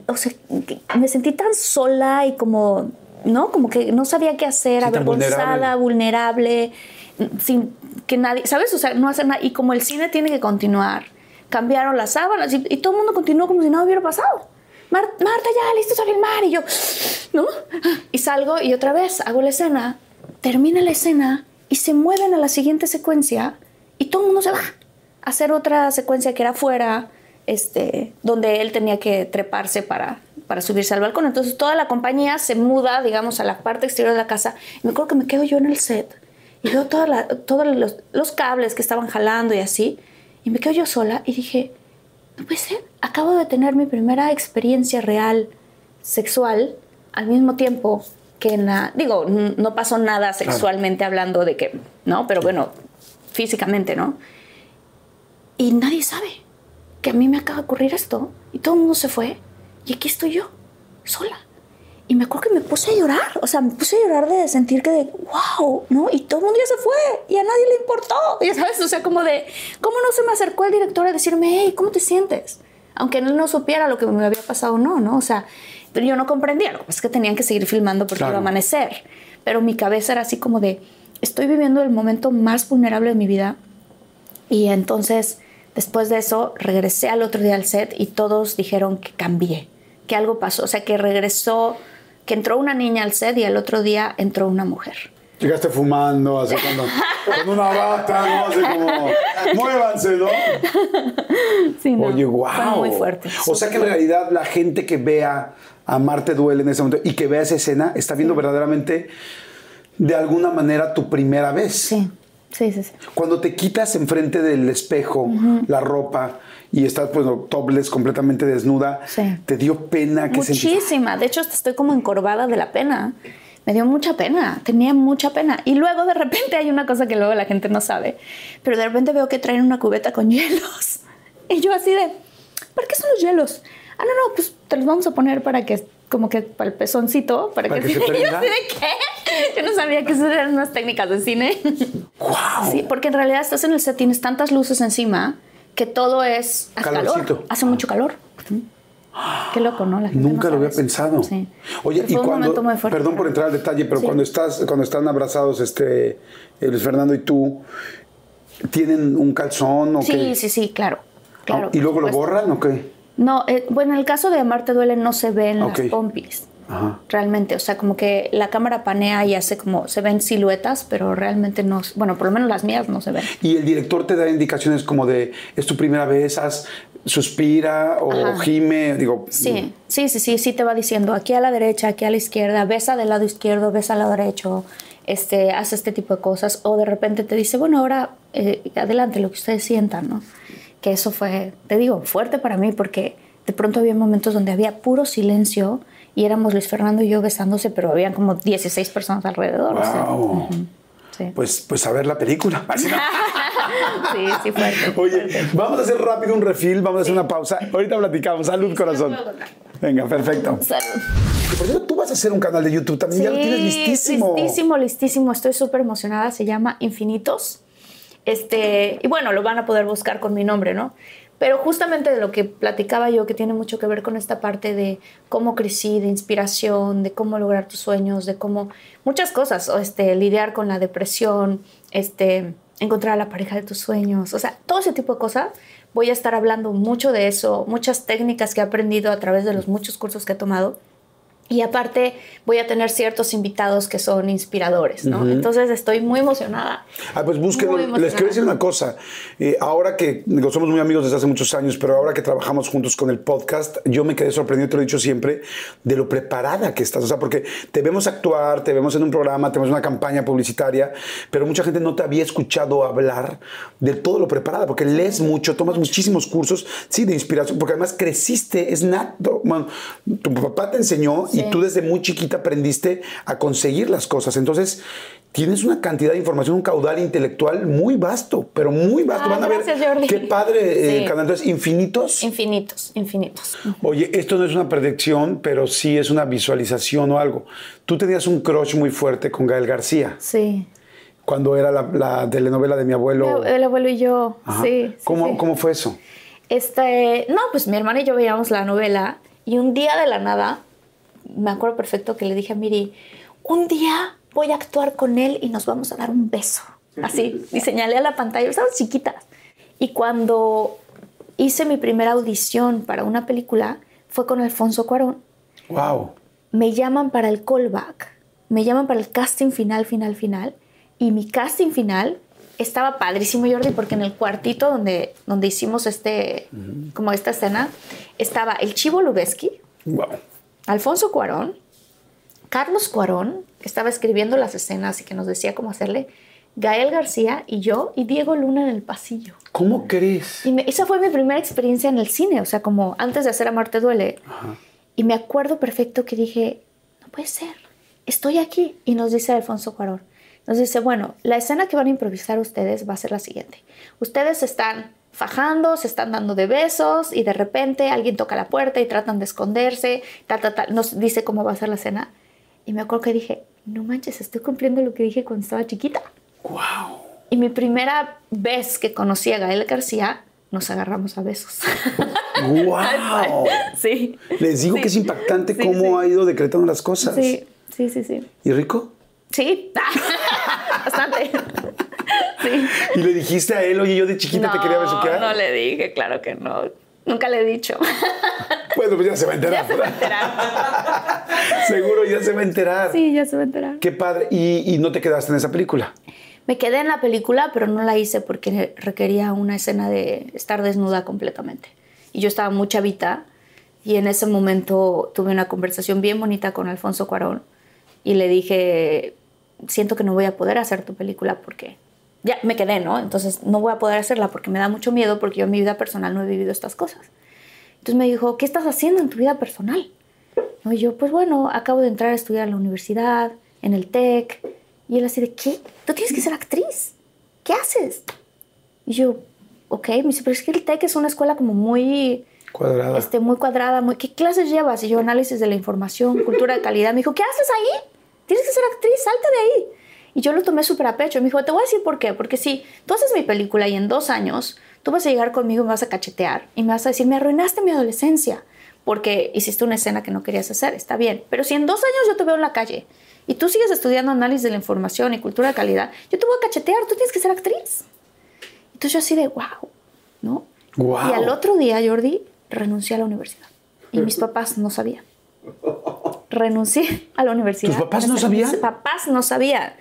o sea, me sentí tan sola y como ¿no? Como que no sabía qué hacer, avergonzada, vulnerable. sin que nadie, ¿sabes? O sea, no hacer nada. Y como el cine tiene que continuar, cambiaron las sábanas y, todo el mundo continuó como si nada hubiera pasado. Marta, ya, listo a filmar. Y yo, ¿no? Y salgo y otra vez hago la escena, termina la escena y se mueven a la siguiente secuencia y todo el mundo se va a hacer otra secuencia que era afuera, este, donde él tenía que treparse para para subirse al balcón. Entonces toda la compañía se muda, digamos, a la parte exterior de la casa. Y me acuerdo que me quedo yo en el set y veo todos los, los, cables que estaban jalando y así. Y me quedo yo sola y dije, no puede ser, acabo de tener mi primera experiencia real sexual al mismo tiempo que en la... Digo, no pasó nada sexualmente hablando de que, ¿no? Pero bueno, físicamente, ¿no? Y nadie sabe que a mí me acaba de ocurrir esto. Y todo el mundo se fue. Y aquí estoy yo, sola. Y me acuerdo que me puse a llorar, o sea, me puse a llorar de sentir que de, wow, ¿no? Y todo el mundo ya se fue y a nadie le importó, ya sabes, o sea, como de, ¿cómo no se me acercó el director a decirme, hey, ¿cómo te sientes? Aunque él no supiera lo que me había pasado o no, ¿no? O sea, pero yo no comprendía, lo que es que tenían que seguir filmando porque iba a amanecer. Pero mi cabeza era así como de, estoy viviendo el momento más vulnerable de mi vida y entonces, después de eso, regresé al otro día al set y todos dijeron que cambié que algo pasó, o sea, que regresó, que entró una niña al set y el otro día entró una mujer. Llegaste fumando, así con una bata, ¿no? Así como, muévanse, ¿no? Sí, no, Oye, wow. muy fuerte. O sea que en realidad la gente que vea a Marte Duele en ese momento y que vea esa escena está viendo verdaderamente de alguna manera tu primera vez. Sí. Sí, sí, sí. Cuando te quitas enfrente del espejo la ropa y estás, pues, topless, completamente desnuda, ¿te dio pena? que Muchísima. De hecho, estoy como encorvada de la pena. Me dio mucha pena, tenía mucha pena. Y luego de repente hay una cosa que luego la gente no sabe, pero de repente veo que traen una cubeta con hielos. Y yo así de, ¿para qué son los hielos? Ah, no, no, pues te los vamos a poner para que como que para el pezoncito, para, que, se prenda. Yo de qué. Yo no sabía que esas eran unas técnicas de cine. Wow. Sí, porque en realidad estás en el set, tienes tantas luces encima que todo es hace calor. Hace mucho calor. Qué loco, ¿no? Nunca lo había pensado. Sí. Oye, y cuando, perdón por entrar al detalle, pero cuando estás, cuando están abrazados, este, eh, Luis Fernando y tú, ¿tienen un calzón o sí, qué? Sí, sí, claro, claro. ¿Y luego lo borran o qué? No, eh, bueno, en el caso de Amarte Duele no se ven las pompis. Realmente, o sea, como que la cámara panea y hace como, se ven siluetas, pero realmente no, bueno, por lo menos las mías no se ven. Y el director te da indicaciones como de, es tu primera vez, haz, suspira o gime, digo. Sí, sí, sí, sí, sí te va diciendo, aquí a la derecha, aquí a la izquierda, besa del lado izquierdo, besa al lado derecho, este, hace este tipo de cosas, o de repente te dice, bueno, ahora eh, adelante, lo que ustedes sientan, ¿no? Que eso fue, te digo, fuerte para mí porque de pronto había momentos donde había puro silencio y éramos Luis Fernando y yo besándose, pero habían como 16 personas alrededor. Wow. sí. Pues, pues a ver la película. sí, sí, fuerte. Oye, vamos a hacer rápido un refil, vamos a hacer una pausa. Ahorita platicamos. Salud, corazón. Venga, perfecto. Salud. Por cierto, tú vas a hacer un canal de YouTube también, ya lo tienes listísimo. Listísimo, listísimo. Estoy súper emocionada. Se llama Infinitos. Este, y bueno, lo van a poder buscar con mi nombre, ¿no? Pero justamente de lo que platicaba yo, que tiene mucho que ver con esta parte de cómo crecí, de inspiración, de cómo lograr tus sueños, de cómo muchas cosas, o este, lidiar con la depresión, este, encontrar a la pareja de tus sueños, o sea, todo ese tipo de cosas. Voy a estar hablando mucho de eso, muchas técnicas que he aprendido a través de los muchos cursos que he tomado y aparte voy a tener ciertos invitados que son inspiradores, ¿no? Entonces estoy muy emocionada. Ah, pues búsquenlo. Les quiero decir una cosa. Eh, ahora que digo, somos muy amigos desde hace muchos años, pero ahora que trabajamos juntos con el podcast, yo me quedé sorprendido, te lo he dicho siempre, de lo preparada que estás. O sea, porque te vemos actuar, te vemos en un programa, te vemos en una campaña publicitaria, pero mucha gente no te había escuchado hablar de todo lo preparada, porque lees mucho, tomas muchísimos cursos, sí, de inspiración, porque además creciste, es nato. tu papá te enseñó y tú desde muy chiquita aprendiste a conseguir las cosas. Entonces, tienes una cantidad de información, un caudal intelectual muy vasto, pero muy vasto. Van a ver qué padre eh, canal. Entonces, infinitos. Infinitos, infinitos. Oye, esto no es una predicción, pero sí es una visualización o algo. Tú tenías un crush muy fuerte con Gael García. Sí. Cuando era la, telenovela de mi abuelo. El abuelo y yo. Sí. ¿Cómo, ¿Cómo fue eso? Este, no, pues mi hermana y yo veíamos la novela y un día de la nada me acuerdo perfecto que le dije a Miri, un día voy a actuar con él y nos vamos a dar un beso. Así, y señalé a la pantalla, estábamos chiquitas. Y cuando hice mi primera audición para una película, fue con Alfonso Cuarón. Wow. Me llaman para el callback, me llaman para el casting final, final, final. Y mi casting final estaba padrísimo, Jordi, porque en el cuartito donde, donde hicimos este, como esta escena, estaba el Chivo Lubeski. Wow. Alfonso Cuarón, Carlos Cuarón, que estaba escribiendo las escenas y que nos decía cómo hacerle, Gael García y yo y Diego Luna en el pasillo. ¿Cómo crees? Y esa fue mi primera experiencia en el cine, o sea, como antes de hacer Amarte Duele. Y me acuerdo perfecto que dije, no puede ser, estoy aquí. Y nos dice Alfonso Cuarón, nos dice, bueno, la escena que van a improvisar ustedes va a ser la siguiente. Ustedes están fajando, se están dando de besos y de repente alguien toca la puerta y tratan de esconderse, tal, tal, tal, nos dice cómo va a ser la cena. Y me acuerdo que dije, no manches, estoy cumpliendo lo que dije cuando estaba chiquita. ¡Wow! Y mi primera vez que conocí a Gael García, nos agarramos a besos. ¡Wow! sí. Les digo que es impactante cómo ha ido decretando las cosas. Sí, sí, sí, sí. ¿Y rico? Sí, bastante. ¿Y le dijiste a él, oye, yo de chiquita te quería besuquear? No le dije, claro que no. Nunca le he dicho. Bueno, pues ya se va a enterar. Ya se va a enterar. Seguro ya se va a enterar. Sí, ya se va a enterar. Qué padre. ¿Y, ¿Y, no te quedaste en esa película? Me quedé en la película, pero no la hice porque requería una escena de estar desnuda completamente. Y yo estaba muy chavita y en ese momento tuve una conversación bien bonita con Alfonso Cuarón y le dije, siento que no voy a poder hacer tu película porque ya me quedé, ¿no? Entonces no voy a poder hacerla porque me da mucho miedo porque yo en mi vida personal no he vivido estas cosas. Entonces me dijo, ¿qué estás haciendo en tu vida personal? Y yo, pues bueno, acabo de entrar a estudiar en la universidad, en el TEC. Y él así de, ¿qué? Tú tienes que ser actriz. ¿Qué haces? Y yo, ok, me dice, pero es que el TEC es una escuela como muy... Cuadrada. Este, muy cuadrada. Muy, ¿Qué clases llevas? Y yo, análisis de la información, cultura de calidad. Me dijo, ¿qué haces ahí? Tienes que ser actriz, salte de ahí. Y yo lo tomé súper a pecho. Me dijo, te voy a decir por qué. Porque si tú haces mi película y en dos años tú vas a llegar conmigo y me vas a cachetear y me vas a decir, me arruinaste mi adolescencia porque hiciste una escena que no querías hacer, está bien. Pero si en dos años yo te veo en la calle y tú sigues estudiando análisis de la información y cultura de calidad, yo te voy a cachetear, tú tienes que ser actriz. Entonces yo así de, wow, ¿no? Wow. Y al otro día, Jordi, renuncié a la universidad. Y mis papás no sabían. Renuncié a la universidad. ¿Tus papás no sabían? Mis papás no sabían.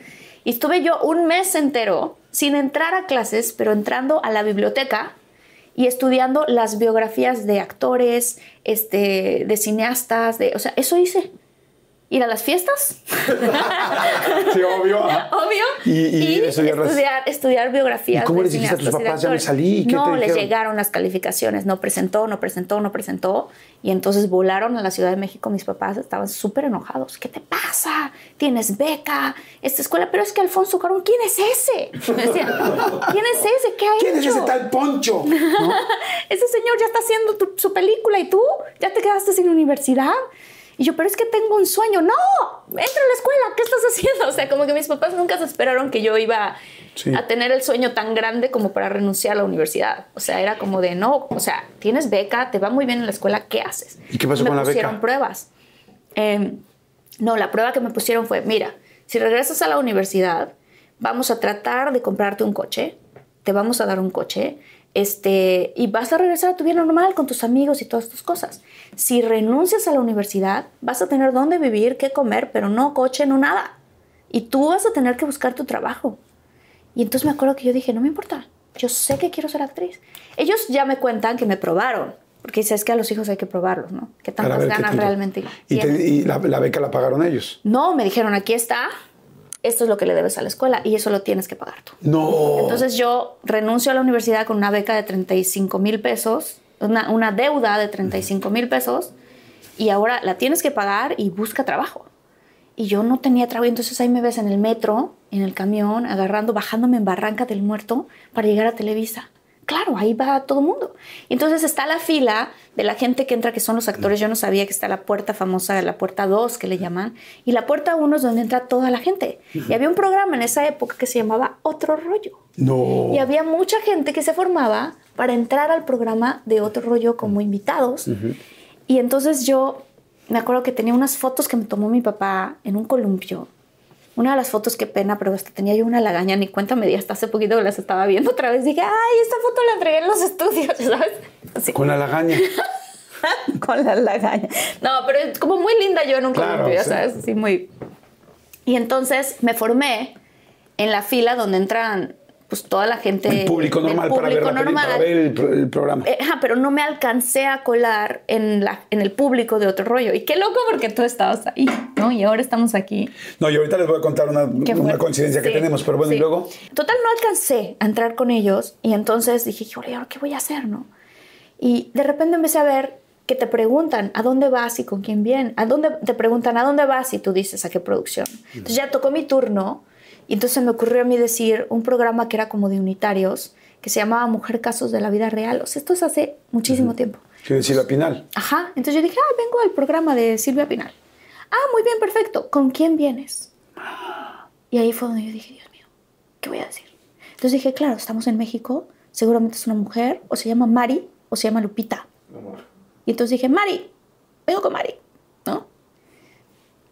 Y estuve yo un mes entero sin entrar a clases, pero entrando a la biblioteca y estudiando las biografías de actores, este, de cineastas, de, o sea, eso hice. Ir a las fiestas. sí, obvio. Obvio. Y, estudiar, estudiar, biografías. ¿Y cómo les dijiste a tus papás? Ya me salí. no, les llegaron las calificaciones. No presentó, no presentó, no presentó. Y entonces volaron a la Ciudad de México. Mis papás estaban súper enojados. ¿Qué te pasa? Tienes beca, esta escuela. Pero es que Alfonso Carón, ¿quién es ese? Me decían, ¿quién es ese? ¿Qué ha ¿Quién es ese tal Poncho? ese señor ya está haciendo su película y tú ya te quedaste sin universidad. Y yo, pero es que tengo un sueño. No, entra a la escuela, ¿qué estás haciendo? O sea, como que mis papás nunca se esperaron que yo iba a tener el sueño tan grande como para renunciar a la universidad. O sea, era como de, no, o sea, tienes beca, te va muy bien en la escuela, ¿qué haces? ¿Y qué pasó con la beca? Me pusieron pruebas. Em, no, la prueba que me pusieron fue, mira, si regresas a la universidad, vamos a tratar de comprarte un coche, te vamos a dar un coche, este, y vas a regresar a tu vida normal con tus amigos y todas tus cosas. Si renuncias a la universidad, vas a tener dónde vivir, qué comer, pero no coche, no nada. Y tú vas a tener que buscar tu trabajo. Y entonces me acuerdo que yo dije, no me importa, yo sé que quiero ser actriz. Ellos ya me cuentan que me probaron, porque dices que a los hijos hay que probarlos, ¿no? Que tantas ganas realmente. ¿Y, ¿Y la, la, beca la pagaron ellos? No, me dijeron, aquí está, esto es lo que le debes a la escuela y eso lo tienes que pagar tú. No. Entonces yo renuncio a la universidad con una beca de 35 mil pesos, una, una, deuda de 35 mil pesos y ahora la tienes que pagar y busca trabajo. Y yo no tenía trabajo, entonces ahí me ves en el metro, en el camión, agarrando, bajándome en Barranca del Muerto para llegar a Televisa. Claro, ahí va todo el mundo. Entonces está la fila de la gente que entra, que son los actores. Yo no sabía que está la puerta famosa, la puerta 2 que le llaman. Y la puerta 1 es donde entra toda la gente. Y había un programa en esa época que se llamaba Otro Rollo. No. Y había mucha gente que se formaba para entrar al programa de Otro Rollo como invitados. Y entonces yo me acuerdo que tenía unas fotos que me tomó mi papá en un columpio una de las fotos, qué pena, pero hasta tenía yo una lagaña, ni cuenta me di hasta hace poquito que las estaba viendo otra vez. Dije, ay, esta foto la entregué en los estudios, ¿sabes? Con la lagaña. Con la lagaña. No, pero es como muy linda yo en un claro, columpio, ¿sabes? Así muy... Y entonces me formé en la fila donde entran pues toda la gente. El público normal para, ver el, programa. Eh, pero no me alcancé a colar en, la, en el público de otro rollo. Y qué loco porque tú estabas ahí, ¿no? Y ahora estamos aquí. No, y ahorita les voy a contar una, una coincidencia que tenemos, pero bueno, y luego. Total, no alcancé a entrar con ellos y entonces dije, ¿ahora qué voy a hacer, no? Y de repente empecé a ver que te preguntan a dónde vas y con quién viene. A dónde te preguntan a dónde vas y tú dices a qué producción. Entonces ya tocó mi turno y entonces me ocurrió a mí decir un programa que era como de unitarios, que se llamaba Mujer Casos de la Vida Real. O sea, esto es hace muchísimo tiempo. ¿Qué Silvia Pinal? Ajá. Entonces yo dije, ah, vengo al programa de Silvia Pinal. Ah, muy bien, perfecto. ¿Con quién vienes? Y ahí fue donde yo dije, Dios mío, ¿qué voy a decir? Entonces dije, claro, estamos en México, seguramente es una mujer, o se llama Mari, o se llama Lupita. Y entonces dije, Mari, vengo con Mari, ¿no?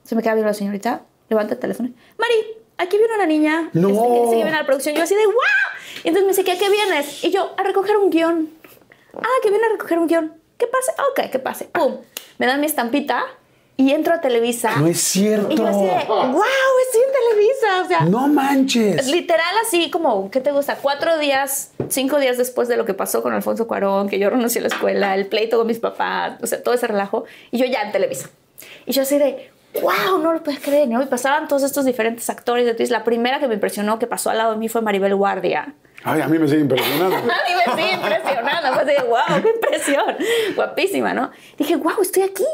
Se me queda viendo la señorita, levanta el teléfono. Mari, aquí viene una niña no. Este, que dice que viene a la producción. Yo así de, ¡wow! Y entonces me dice, ¿qué, ¿qué vienes? Y yo, a recoger un guion. Ah, que viene a recoger un guion. ¿Qué pase? Ok, ¿qué pase? ¡Pum! Me dan mi estampita y entro a Televisa. No es cierto. Y yo así de, wow, estoy en Televisa. O sea, no manches. Literal así como, ¿qué te gusta? Cuatro días, cinco días después de lo que pasó con Alfonso Cuarón, que yo renuncié a la escuela, el pleito con mis papás, o sea, todo ese relajo. Y yo ya en Televisa. Y yo así de, wow, no lo puedes creer, ¿no? Y pasaban todos estos diferentes actores. Entonces, la primera que me impresionó que pasó al lado de mí fue Maribel Guardia. Ay, a mí me sigue impresionando. a mí me sigue impresionando. Fue así, wow, qué impresión. Guapísima, ¿no? Dije, wow, estoy aquí.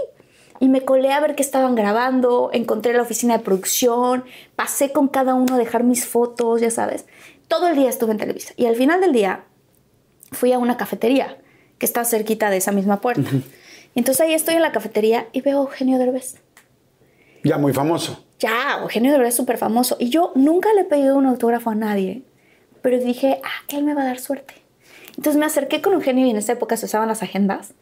Y me colé a ver qué estaban grabando, encontré la oficina de producción, pasé con cada uno a dejar mis fotos, ya sabes. Todo el día estuve en Televisa. Y al final del día fui a una cafetería que está cerquita de esa misma puerta. Entonces ahí estoy en la cafetería y veo a Eugenio Derbez. Ya muy famoso. Ya, Eugenio de verdad es súper famoso. Y yo nunca le he pedido un autógrafo a nadie, pero dije, ah, él me va a dar suerte. Entonces me acerqué con Eugenio y en esa época se usaban las agendas.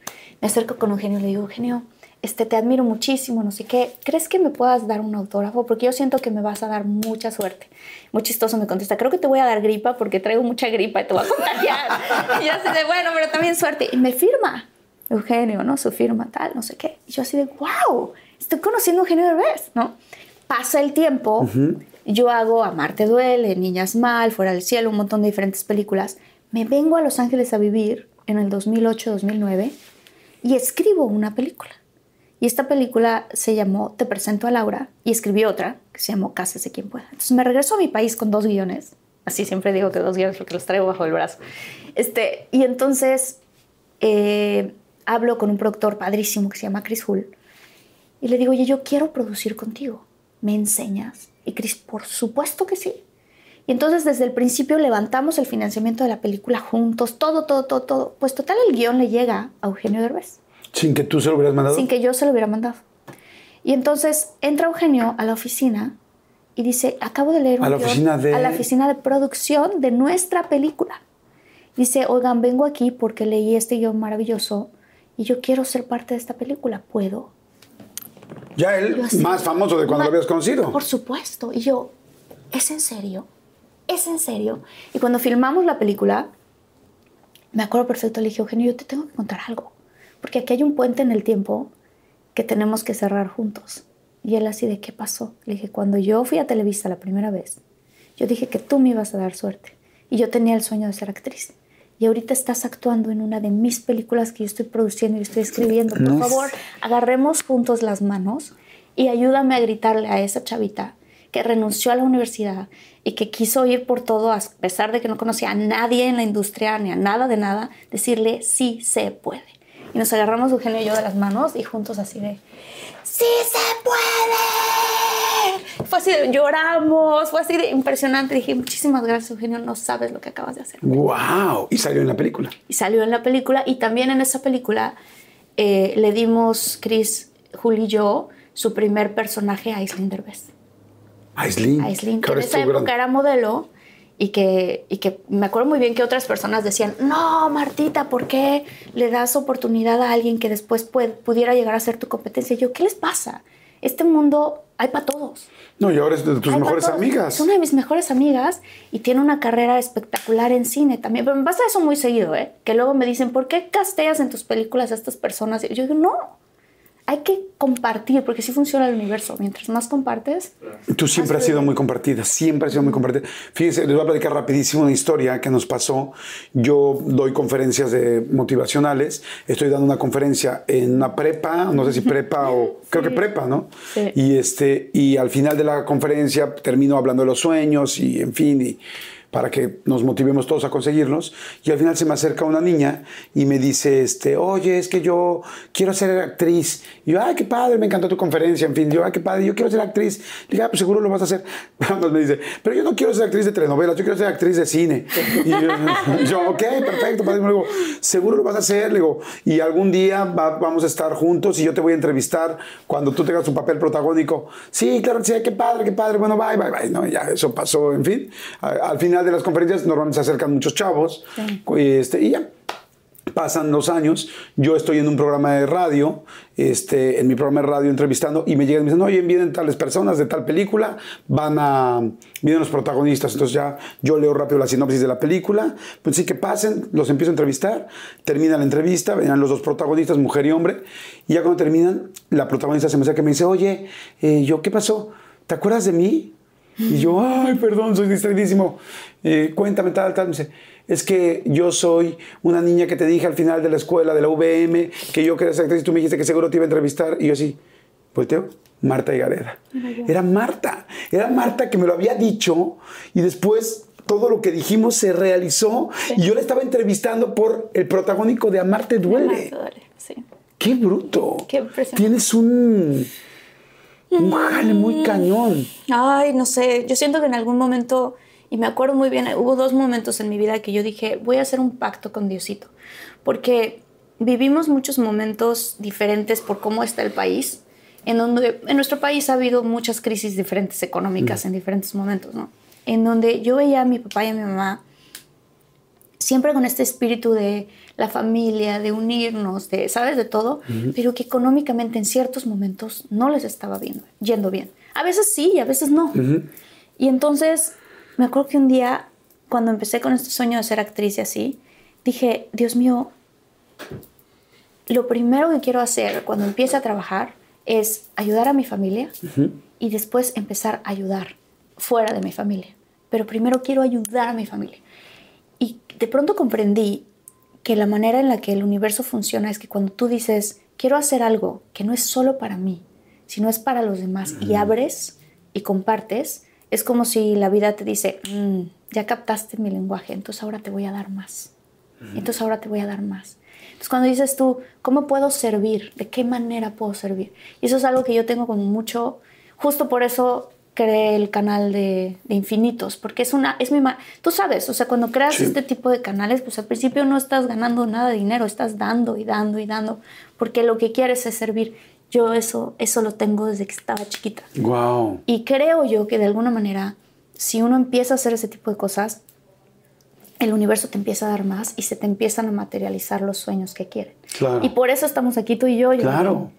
Me acerco con Eugenio y le digo, Eugenio, este, te admiro muchísimo, no sé qué. ¿Crees que me puedas dar un autógrafo? Porque yo siento que me vas a dar mucha suerte. Muy chistoso me contesta, creo que te voy a dar gripa porque traigo mucha gripa y te voy a contagiar. y yo así de, bueno, pero también suerte. Y me firma Eugenio, ¿no? Su firma, tal, no sé qué. Y yo así de, wow, estoy conociendo a Eugenio Derbez, ¿no? Pasa el tiempo, yo hago Amarte Duele, Niñas Mal, Fuera del Cielo, un montón de diferentes películas. Me vengo a Los Ángeles a vivir en el 2008-2009 y escribo una película. Y esta película se llamó Te presento a Laura y escribí otra que se llamó Cásese quien pueda. Entonces me regreso a mi país con dos guiones. Así siempre digo que dos guiones porque los traigo bajo el brazo. Este, y entonces eh, hablo con un productor padrísimo que se llama Chris Hull y le digo, oye, yo quiero producir contigo. ¿Me enseñas? Y Chris, por supuesto que sí. Y entonces desde el principio levantamos el financiamiento de la película juntos, todo, todo, todo, todo. Pues total el guion le llega a Eugenio Derbez. Sin que tú se lo hubieras mandado. Sin que yo se lo hubiera mandado. Y entonces entra Eugenio a la oficina y dice, acabo de leer un A la guion oficina de- a la oficina de producción de nuestra película. Dice, oigan, vengo aquí porque leí este guion maravilloso y yo quiero ser parte de esta película. ¿Puedo? Ya él, así, más famoso de cuando "Ma- lo habías conocido. Por supuesto. Y yo, ¿es en serio? ¿Es en serio? Y cuando filmamos la película, me acuerdo perfecto, le dije, Eugenio, yo te tengo que contar algo. Porque aquí hay un puente en el tiempo que tenemos que cerrar juntos. Y él así de, ¿qué pasó? Le dije, cuando yo fui a Televisa la primera vez, yo dije que tú me ibas a dar suerte. Y yo tenía el sueño de ser actriz. Y ahorita estás actuando en una de mis películas que yo estoy produciendo y estoy escribiendo. Por No favor, agarremos juntos las manos y ayúdame a gritarle a esa chavita que renunció a la universidad y que quiso ir por todo a pesar de que no conocía a nadie en la industria ni a nada de nada, decirle sí se puede. Y nos agarramos Eugenio y yo de las manos y juntos así de ¡Sí se puede! Fue así de lloramos, fue así de impresionante. Dije, muchísimas gracias Eugenio, no sabes lo que acabas de hacer. ¡Wow! Y salió en la película. Y salió en la película y también en esa película eh, le dimos, Chris, Juli y yo, su primer personaje a Aislinn Derbez. Aislinn. Aislinn, que en esa época era modelo y que, y que me acuerdo muy bien que otras personas decían, no, Martita, ¿por qué le das oportunidad a alguien que después puede- pudiera llegar a ser tu competencia? Y yo, ¿qué les pasa? Este mundo hay para todos. No, y ahora es de tus Hay mejores amigas. Es una de mis mejores amigas y tiene una carrera espectacular en cine también. Pero me pasa eso muy seguido, ¿eh? Que luego me dicen, ¿por qué casteas en tus películas a estas personas? Y yo digo, no. Hay que compartir, porque así funciona el universo. Mientras más compartes, Tú siempre has sido muy compartida, siempre has sido muy compartida. Fíjense, les voy a platicar rapidísimo una historia que nos pasó. Yo doy conferencias de motivacionales, estoy dando una conferencia en una prepa, no sé si prepa o creo que prepa, ¿no? Sí. Y este y al final de la conferencia termino hablando de los sueños y en fin y para que nos motivemos todos a conseguirlos. Y al final se me acerca una niña y me dice, este, oye, es que yo quiero ser actriz. Y yo, ay, qué padre, me encantó tu conferencia. En fin, yo, ay, qué padre, yo quiero ser actriz. Le dije, ah, pues seguro lo vas a hacer. Entonces me dice, pero yo no quiero ser actriz de telenovelas, yo quiero ser actriz de cine. Y yo, yo, ok, perfecto. padre". Le digo, seguro lo vas a hacer. Le digo, y algún día va- vamos a estar juntos y yo te voy a entrevistar cuando tú tengas tu papel protagónico. Sí, claro, sí, qué padre, qué padre. Bueno, bye, bye, bye. No, ya eso pasó, en fin. Al final de las conferencias normalmente se acercan muchos chavos y, este, y ya. Pasan los años, yo estoy en un programa de radio, este, en mi programa de radio entrevistando y me llegan y me dicen, oye, vienen tales personas de tal película, van a, vienen los protagonistas, entonces ya yo leo rápido la sinopsis de la película, pues sí que pasen, los empiezo a entrevistar, termina la entrevista, venían los dos protagonistas, mujer y hombre, y ya cuando terminan, la protagonista se me acerca y me dice, oye, eh, yo, ¿qué pasó? ¿Te acuerdas de mí? Y yo, ay, perdón, soy distraidísimo. Eh, cuéntame tal, tal. Me dice, es que yo soy una niña que te dije al final de la escuela, de la VM, que yo quería ser actriz y tú me dijiste que seguro te iba a entrevistar. Y yo así, volteo, Marta Higareda. Era Marta, era Marta que me lo había dicho y después todo lo que dijimos se realizó y yo la estaba entrevistando por el protagónico de Amarte Duele. duele, sí. ¡Qué bruto! Qué. Tienes un, un jale muy cañón. Ay, no sé, yo siento que en algún momento, y me acuerdo muy bien, hubo dos momentos en mi vida que yo dije, voy a hacer un pacto con Diosito, porque vivimos muchos momentos diferentes por cómo está el país, en donde en nuestro país ha habido muchas crisis diferentes económicas en diferentes momentos, ¿no? En donde yo veía a mi papá y a mi mamá siempre con este espíritu de la familia, de unirnos, de, ¿sabes? De todo, pero que económicamente en ciertos momentos no les estaba viendo, yendo bien. A veces sí y a veces no. Y entonces me acuerdo que un día, cuando empecé con este sueño de ser actriz y así, dije, Dios mío, lo primero que quiero hacer cuando empiece a trabajar es ayudar a mi familia y después empezar a ayudar fuera de mi familia. Pero primero quiero ayudar a mi familia. De pronto comprendí que la manera en la que el universo funciona es que cuando tú dices, quiero hacer algo que no es solo para mí, sino es para los demás, y abres y compartes, es como si la vida te dice, "Mm, ya captaste mi lenguaje, entonces ahora te voy a dar más. Entonces ahora te voy a dar más. Entonces cuando dices tú, ¿cómo puedo servir? ¿De qué manera puedo servir? Y eso es algo que yo tengo como mucho, justo por eso creé el canal de, de infinitos, porque es una, es mi, ma- tú sabes, o sea, cuando creas Sí. este tipo de canales, pues al principio no estás ganando nada de dinero, estás dando y dando y dando, porque lo que quieres es servir. Yo eso, eso lo tengo desde que estaba chiquita. Wow. Y creo yo que de alguna manera, si uno empieza a hacer ese tipo de cosas, el universo te empieza a dar más y se te empiezan a materializar los sueños que quieren. Claro. Y por eso estamos aquí tú y yo. Giovanni. Claro.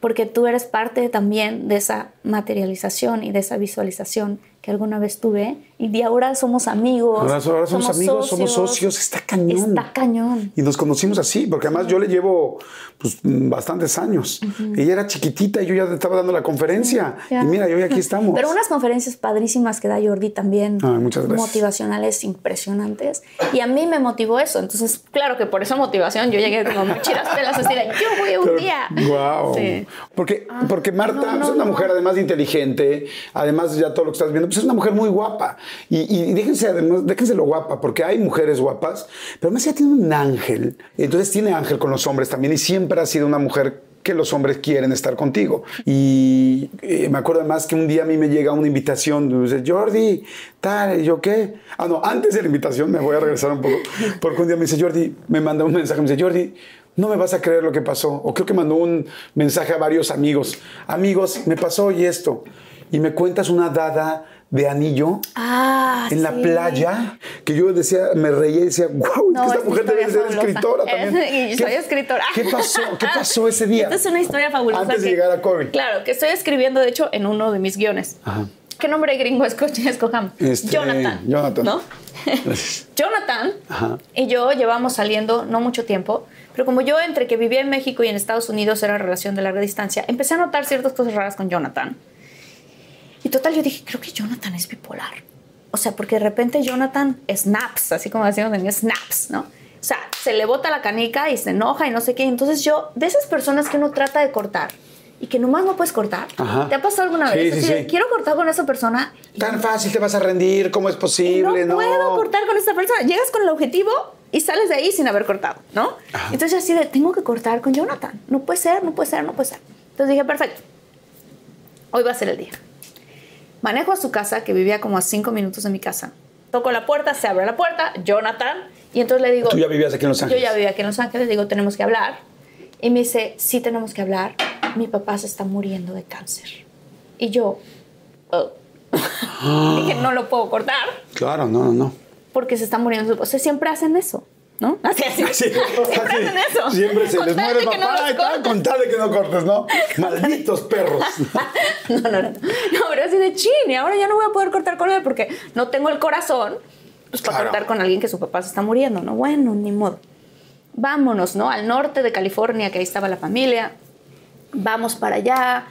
Porque tú eres parte también de esa materialización y de esa visualización que alguna vez tuve. Y de ahora somos amigos. Ahora, ahora somos, amigos, somos socios, está cañón. Está cañón. Y nos conocimos así, porque además yo le llevo pues, bastantes años. Ella era chiquitita y yo ya estaba dando la conferencia. Ya. Y mira, yo aquí estamos. Pero unas conferencias padrísimas que da Jordi también, Ay, muchas gracias. motivacionales impresionantes. Y a mí me motivó eso. Entonces, claro que por esa motivación yo llegué como muy chiras pelas así de, yo voy un día. Wow. Sí. Porque, porque Marta no, no, es una no. mujer además de inteligente, además ya todo lo que estás viendo, pues es una mujer muy guapa. Y, y déjense, lo guapa, porque hay mujeres guapas, pero además ella tiene un ángel. Entonces tiene ángel con los hombres también y siempre ha sido una mujer que los hombres quieren estar contigo. Y eh, me acuerdo además que un día a mí me llega una invitación, dice, Jordi, tal, yo qué. Ah, no, antes de la invitación me voy a regresar un poco, porque un día me dice, Jordi, me manda un mensaje, me dice, Jordi, no me vas a creer lo que pasó. O creo que mandó un mensaje a varios amigos. Amigos, me pasó hoy esto. Y me cuentas una dada de anillo Ah, en la playa que yo decía, me reía y decía, wow, No, es que esta mujer debe ser fabulosa. escritora también. Y ¿Qué- soy escritora. ¿Qué pasó? ¿Qué pasó ese día? Esta es una historia fabulosa. Antes de que- llegar a Corey. Claro, que estoy escribiendo, de hecho, en uno de mis guiones. Ajá. ¿Qué nombre gringo esco- escojamos? Este, Jonathan. Jonathan. ¿No? Jonathan Ajá. y yo llevamos saliendo no mucho tiempo, pero como yo entre que vivía en México y en Estados Unidos era relación de larga distancia, empecé a notar ciertas cosas raras con Jonathan. Y total, yo dije, creo que Jonathan es bipolar. O sea, porque de repente Jonathan snaps, así como decíamos en snaps, ¿no? O sea, se le bota la canica y se enoja y no sé qué. Entonces yo, de esas personas que uno trata de cortar y que nomás no puedes cortar, Ajá. ¿te ha pasado alguna Sí, vez? sí, sí. quiero cortar con esa persona Tan fácil te vas a rendir, ¿cómo es posible? no, puedo cortar con esta persona. Llegas con el objetivo y sales de ahí sin haber cortado, ¿no? Ajá. Entonces así de, tengo que cortar con Jonathan. No puede ser, no puede ser, no puede ser. Entonces dije, perfecto. Hoy va a ser el día. Manejo a su casa, que vivía como a cinco minutos de mi casa. Toco la puerta, se abre la puerta, Jonathan. Y entonces le digo... Tú ya vivías aquí en Los Yo Ángeles. ya vivía aquí en Los Ángeles, digo, tenemos que hablar. Y me dice, sí tenemos que hablar. Mi papá se está muriendo de cáncer. Y yo, oh. dije, no lo puedo cortar Claro, no, no, no. porque se está muriendo. O sea, siempre hacen eso, ¿no? Así, así. Sí, siempre así. hacen eso. Siempre se les muere no papá los y tal, con tal de que no cortes, ¿no? Malditos perros. No, no, no. No, pero así de chin, y ahora ya no voy a poder cortar con él porque no tengo el corazón pues, para Claro. cortar con alguien que su papá se está muriendo, ¿no? Bueno, ni modo. Vámonos, ¿no? Al norte de California, que ahí estaba la familia. Vamos para allá.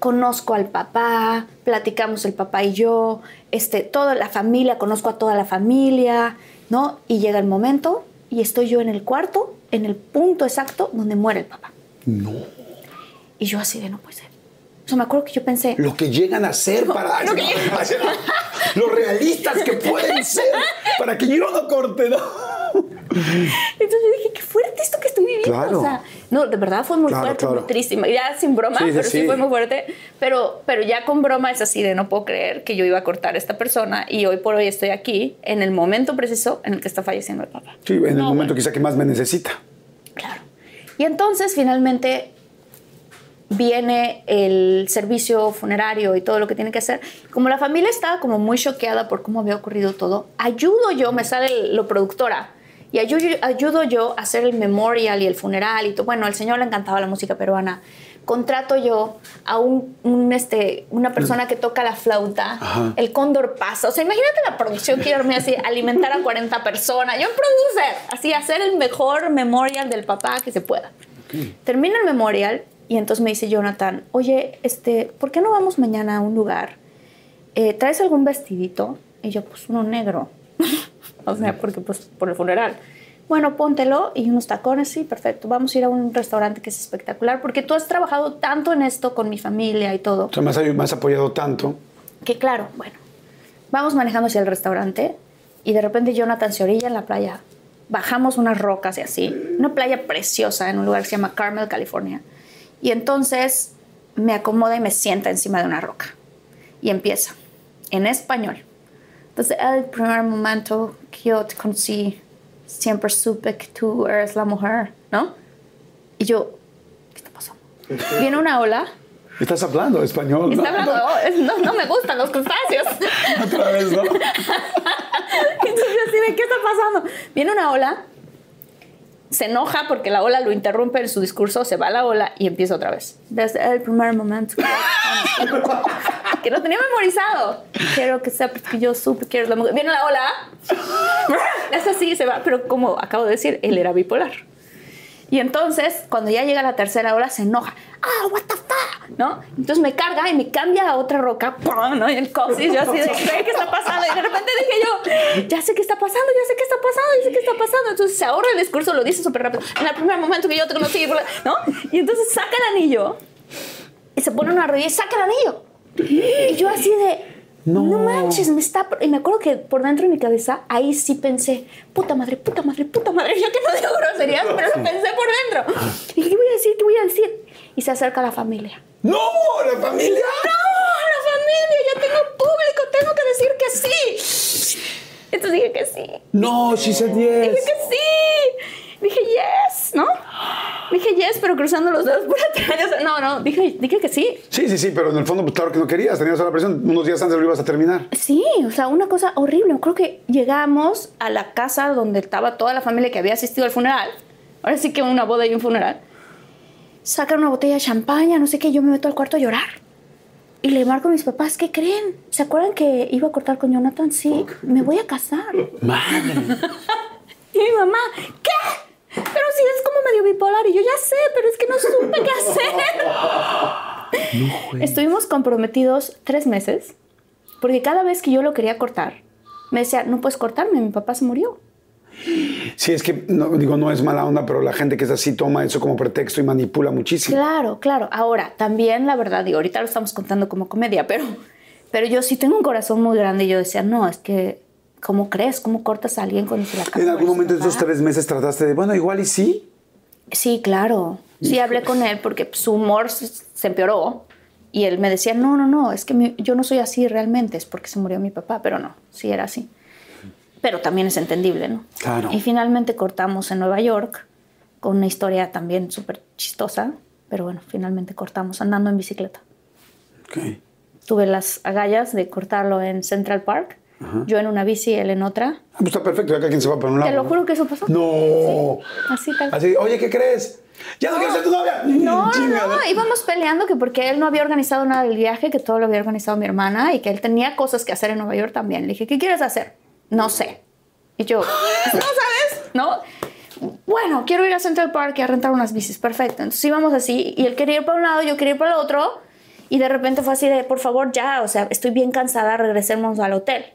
Conozco al papá, platicamos el papá y yo, este, toda la familia, conozco a toda la familia, ¿no? Y llega el momento y estoy yo en el cuarto, en el punto exacto donde muere el papá. No. Y yo así de no puede ser. Sea, me acuerdo que yo pensé, Lo que llegan a ser para. lo que- Los realistas que pueden ser para que yo no corte, ¿no? Entonces yo dije, qué fuerte esto que estoy viviendo. Claro. O sea, no, de verdad fue muy Claro, fuerte, claro. muy triste. Ya sin broma, Sí, pero sí. sí. fue muy fuerte. Pero, pero ya con broma es así de no puedo creer que yo iba a cortar a esta persona y hoy por hoy estoy aquí en el momento preciso en el que está falleciendo el papá. Sí, en el No, momento bueno, quizá que más me necesita. Claro. Y entonces finalmente viene el servicio funerario y todo lo que tiene que hacer. Como la familia estaba como muy choqueada por cómo había ocurrido todo, ayudo yo, me sale lo productora, y ayudo, ayudo yo a hacer el memorial y el funeral y todo. Bueno, al señor le encantaba la música peruana. Contrato yo a un, un, este, una persona que toca la flauta, Ajá. el cóndor pasa. O sea, imagínate la producción que irme así, alimentar a 40 personas. Yo producer, así, hacer el mejor memorial del papá que se pueda. Termina el memorial y entonces me dice Jonathan, oye, este, ¿por qué no vamos mañana a un lugar? Eh, ¿Traes algún vestidito? Y yo, pues uno negro. o sea, porque pues por el funeral. bueno, póntelo y unos tacones, sí, perfecto. Vamos a ir a un restaurante que es espectacular, porque tú has trabajado tanto en esto con mi familia y todo. Sea, me has, me has apoyado tanto. Que claro, bueno, vamos manejando hacia el restaurante y de repente Jonathan se orilla en la playa. Bajamos unas rocas y así. Una playa preciosa en un lugar que se llama Carmel, California. Y entonces me acomoda y me sienta encima de una roca. Y empieza, en español. Entonces, el primer momento que yo te conocí, siempre supe que tú eres la mujer, ¿no? Y yo, ¿qué está pasando? Viene una ola. Estás hablando español. Está hablando, no, no me gustan los crustáceos. Otra vez, ¿no? Entonces, así ¿qué está pasando? Viene una ola, se enoja porque la ola lo interrumpe en su discurso, se va la ola y empieza otra vez. Desde el primer momento que no tenía memorizado. Quiero que sepas que yo supe que eres la mujer. Viene la ola, es así, se va, pero como acabo de decir, él era bipolar. Y entonces, cuando ya llega la tercera ola, se enoja. ¡Ah, what the fuck! ¿No? Entonces me carga y me cambia a otra roca, ¡pum! ¿no? Y el cosis, yo así de, ¿qué está pasando? Y de repente dije yo, ya sé qué está pasando, ya sé qué está pasando, ya sé qué está pasando. Entonces se ahorra el discurso, lo dice súper rápido. En el primer momento que yo te conocí, ¿no? Y entonces saca el anillo y se pone una rodilla y saca el anillo. Y yo así de, no. manches, me está... Y me acuerdo que por dentro de mi cabeza, ahí sí pensé, puta madre, puta madre, puta madre. Yo que no digo groserías, pero lo pensé por dentro. Y dije, ¿qué voy a decir? ¿Qué voy a decir? Y se acerca la familia. ¡No! ¿La familia? ¡No! ¡La familia! Ya tengo público, tengo que decir que sí. Entonces dije que sí. No, she said Dije que sí. Dije yes, ¿no? Dije yes, pero cruzando los dedos por atrás. No, no, dije, dije que sí. Sí, sí, sí, pero en el fondo, pues claro que no querías, tenías la presión. Unos días antes lo ibas a terminar. Sí, o sea, una cosa horrible. Creo que llegamos a la casa donde estaba toda la familia que había asistido al funeral. Ahora sí que una boda y un funeral. Sacan una botella de champaña, no sé qué, yo me meto al cuarto a llorar. Y le marco a mis papás, ¿qué creen? ¿Se acuerdan que iba a cortar con Jonathan? Sí, me voy a casar. Madre. Y mi mamá, ¿qué? Pero si es como medio bipolar. Y yo ya sé, pero es que no supe qué hacer. Estuvimos comprometidos tres meses, porque cada vez que yo lo quería cortar, me decía, no puedes cortarme, mi papá se murió. Sí, es que, no, digo, no es mala onda, pero la gente que es así toma eso como pretexto y manipula muchísimo. Claro, claro. Ahora, también la verdad, digo, ahorita lo estamos contando como comedia, pero, pero yo sí tengo un corazón muy grande y yo decía, no, es que, ¿cómo crees? ¿Cómo cortas a alguien cuando se la acaba ¿En algún momento de esos tres meses trataste de, bueno, igual y sí? Sí, claro. Sí, hablé con él porque su humor se empeoró y él me decía, no, no, no, es que mi- yo no soy así realmente, es porque se murió mi papá, pero no, sí era así. Pero también es entendible, ¿no? Claro. Y finalmente cortamos en Nueva York con una historia también súper chistosa, pero bueno, finalmente cortamos andando en bicicleta. Ok. Tuve las agallas de cortarlo en Central Park, yo en una bici, él en otra. Ah, pues está perfecto, ya cada quien se va para un lado. Te lo ¿no? juro que eso pasó. No. Así tal. Así, oye, ¿qué crees? ¿Ya no, quieres ser tu novia? No, Chinga, no, íbamos peleando que porque él no había organizado nada del viaje, que todo lo había organizado mi hermana y que él tenía cosas que hacer en Nueva York también. Le dije, ¿qué quieres hacer? No sé. Y yo, ¿no sabes? ¿No? Bueno, quiero ir a Central Park y a rentar unas bicis. Perfecto. Entonces íbamos así y él quería ir para un lado, yo quería ir para el otro. Y de repente fue así de, por favor, ya, o sea, estoy bien cansada, regresemos al hotel.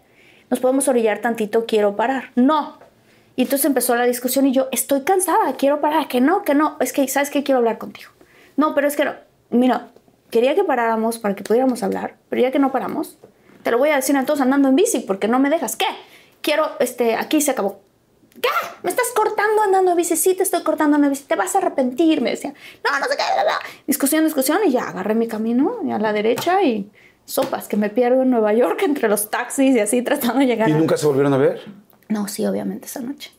Nos podemos orillar tantito, quiero parar. No. Y entonces empezó la discusión y yo, estoy cansada, quiero parar, que no, que no, es que, ¿sabes qué? Quiero hablar contigo. No, pero es que no. Mira, quería que paráramos para que pudiéramos hablar, pero ya que no paramos, te lo voy a decir entonces andando en bici porque no me dejas. ¿Qué? Quiero, este, aquí se acabó. ¿Qué? ¿Me estás cortando andando en bici? Sí, te estoy cortando andando en bici. Te vas a arrepentir, me decía. No, no sé qué. bla. Discusión, discusión y ya agarré mi camino a la derecha y sopas, que me pierdo en Nueva York entre los taxis y así tratando de llegar. ¿Y a- nunca se volvieron a ver? No, sí, obviamente esa noche.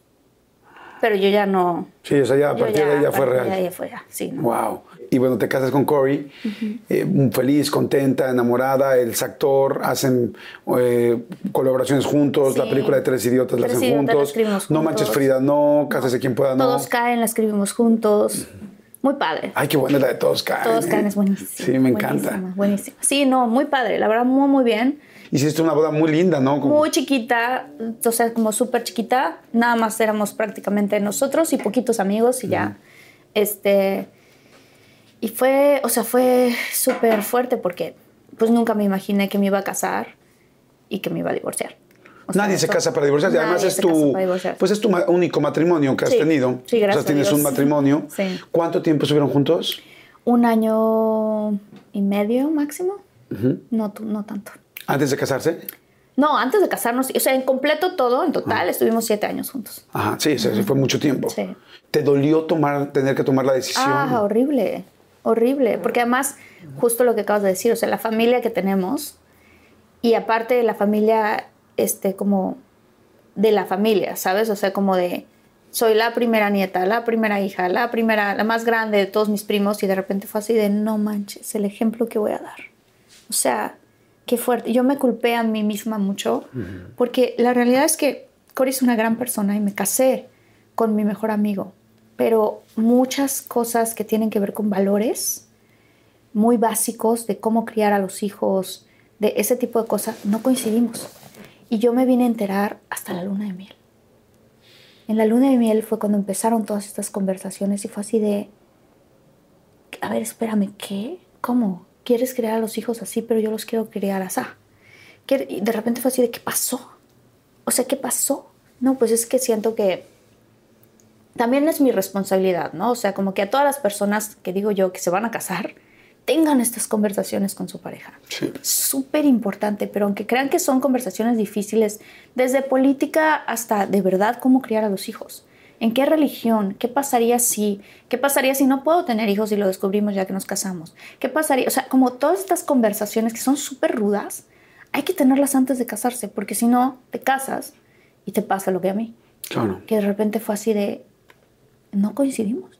Pero yo ya no. Sí, o sea, ya a partir de ahí ya fue real. ahí ya fue ya, sí. ¿no? Wow. Y bueno, te casas con Corey, eh, feliz, contenta, enamorada, él es actor, hacen eh, colaboraciones juntos, la película de Tres Idiotas la hacen Idiotas la juntos. No manches Frida, no, cásese quien pueda, no. Todos caen, la escribimos juntos. Muy padre. Ay, qué buena la de Todos Caen. Todos caen es buenísimo. Sí, me encanta. Buenísima, buenísima. Sí, no, muy padre. La verdad, muy, muy bien. Hiciste una boda muy linda, ¿no? Como- Muy chiquita, o sea, como súper chiquita. Nada más éramos prácticamente nosotros y poquitos amigos y ya. Este. Y fue, o sea, fue súper fuerte porque pues nunca me imaginé que me iba a casar y que me iba a divorciar. O sea, Nadie se casa para divorciarse. Además es tu, pues es tu único matrimonio que has Sí. tenido. Sí, gracias O sea, tienes a Dios. un matrimonio. Sí. ¿Cuánto tiempo estuvieron juntos? Un año y medio máximo. no, no tanto. Antes de casarse. No, antes de casarnos, o sea, en completo todo, en total, estuvimos siete años juntos. Ajá, sí, eso fue mucho tiempo. Sí. ¿Te dolió tomar, tener que tomar la decisión? Ah, horrible, horrible, porque además, justo lo que acabas de decir, o sea, la familia que tenemos y aparte la familia, este, como de la familia, ¿sabes? O sea, como de, soy la primera nieta, la primera hija, la primera, la más grande de todos mis primos y de repente fue así de, no manches, el ejemplo que voy a dar. O sea, qué fuerte. Yo me culpé a mí misma mucho porque la realidad es que Cory es una gran persona y me casé con mi mejor amigo, pero muchas cosas que tienen que ver con valores muy básicos de cómo criar a los hijos, de ese tipo de cosas, no coincidimos. Y yo me vine a enterar hasta la luna de miel. En la luna de miel fue cuando empezaron todas estas conversaciones y fue así de, a ver, espérame, ¿qué? ¿Cómo? ¿Quieres criar a los hijos así, pero yo los quiero criar así? ¿Qué- Y de repente fue así de, ¿qué pasó? O sea, ¿qué pasó? No, pues es que siento que también es mi responsabilidad, ¿no? O sea, como que a todas las personas que digo yo que se van a casar, tengan estas conversaciones con su pareja. Sí. Súper importante, pero aunque crean que son conversaciones difíciles, desde política hasta de verdad cómo criar a los hijos. ¿En qué religión? ¿Qué pasaría si? ¿Qué pasaría si no puedo tener hijos y lo descubrimos ya que nos casamos? ¿Qué pasaría? O sea, como todas estas conversaciones que son súper rudas, hay que tenerlas antes de casarse, porque si no, te casas y te pasa lo que a mí Claro. que de repente fue así de no coincidimos.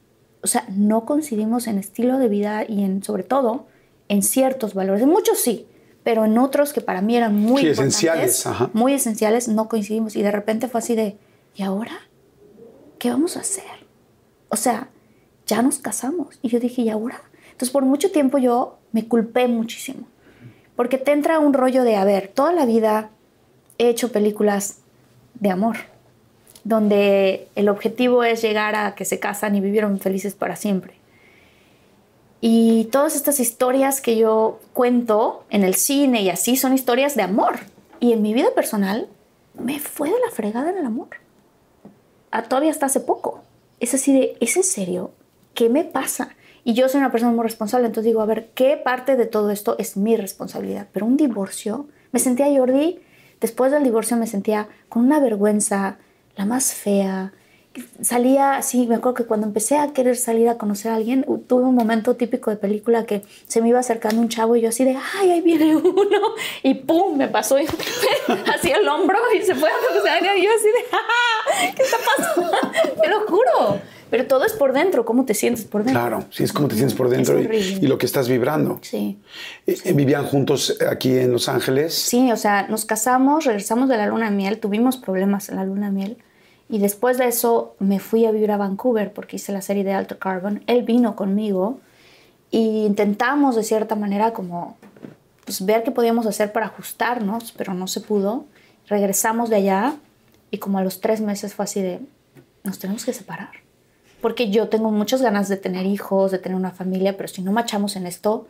O sea, no coincidimos en estilo de vida y en sobre todo en ciertos valores. En muchos sí, pero en otros que para mí eran muy Sí, importantes, esenciales, ajá. muy esenciales, no coincidimos y de repente fue así de ¿y ahora qué vamos a hacer? O sea, ya nos casamos y yo dije ¿y ahora? Entonces por mucho tiempo yo me culpé muchísimo. Porque te entra un rollo de, a ver, toda la vida he hecho películas de amor donde el objetivo es llegar a que se casan y vivieron felices para siempre. Y todas estas historias que yo cuento en el cine y así son historias de amor. Y en mi vida personal me fue de la fregada en el amor. A todavía hasta hace poco. Es así de, ¿es en serio? ¿Qué me pasa? Y yo soy una persona muy responsable, entonces digo, a ver, ¿qué parte de todo esto es mi responsabilidad? Pero un divorcio, me sentía Jordi, después del divorcio me sentía con una vergüenza, la más fea. Salía así, me acuerdo que cuando empecé a querer salir a conocer a alguien, tuve un momento típico de película que se me iba acercando un chavo y yo así de, ay, ahí viene uno, y pum, me pasó y- así el hombro y se fue a conocer a alguien y yo así de, "Ah, ¿qué está pasando? Te lo juro. Pero todo es por dentro, ¿cómo te sientes por dentro? Claro, sí, es como te sientes por dentro y, lo que estás vibrando. Sí. Eh, eh, ¿Vivían juntos aquí en Los Ángeles? Sí, o sea, nos casamos, regresamos de la luna de miel, tuvimos problemas en la luna de miel. Y después de eso me fui a vivir a Vancouver porque hice la serie de Alto Carbon. Él vino conmigo e intentamos de cierta manera como pues, ver qué podíamos hacer para ajustarnos, pero no se pudo. Regresamos de allá y como a los tres meses fue así de, nos tenemos que separar. Porque yo tengo muchas ganas de tener hijos, de tener una familia, pero si no machamos en esto,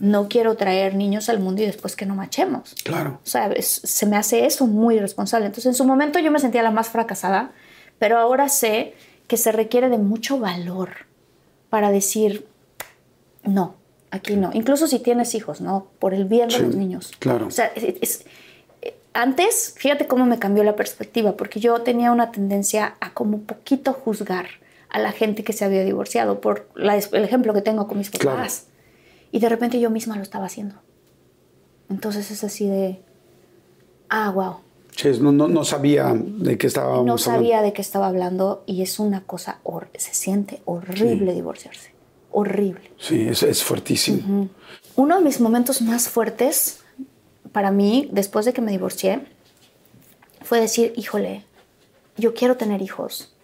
no quiero traer niños al mundo y después que no machemos. Claro. O sea, es- se me hace eso muy irresponsable. Entonces, en su momento yo me sentía la más fracasada, pero ahora sé que se requiere de mucho valor para decir, no, aquí no. Incluso si tienes hijos, ¿no? Por el bien de Sí, los niños. claro. O sea, es- es- eh, antes, fíjate cómo me cambió la perspectiva, porque yo tenía una tendencia a como poquito juzgar a la gente que se había divorciado por la- el ejemplo que tengo con mis papás. Claro. Y de repente yo misma lo estaba haciendo. Entonces es así de, ah, wow. No, no, no sabía de qué estábamos No hablando. sabía de qué estaba hablando y es una cosa, se siente horrible divorciarse. Horrible. Sí, es, es fuertísimo. Uno de mis momentos más fuertes para mí, después de que me divorcié, fue decir, híjole, yo quiero tener hijos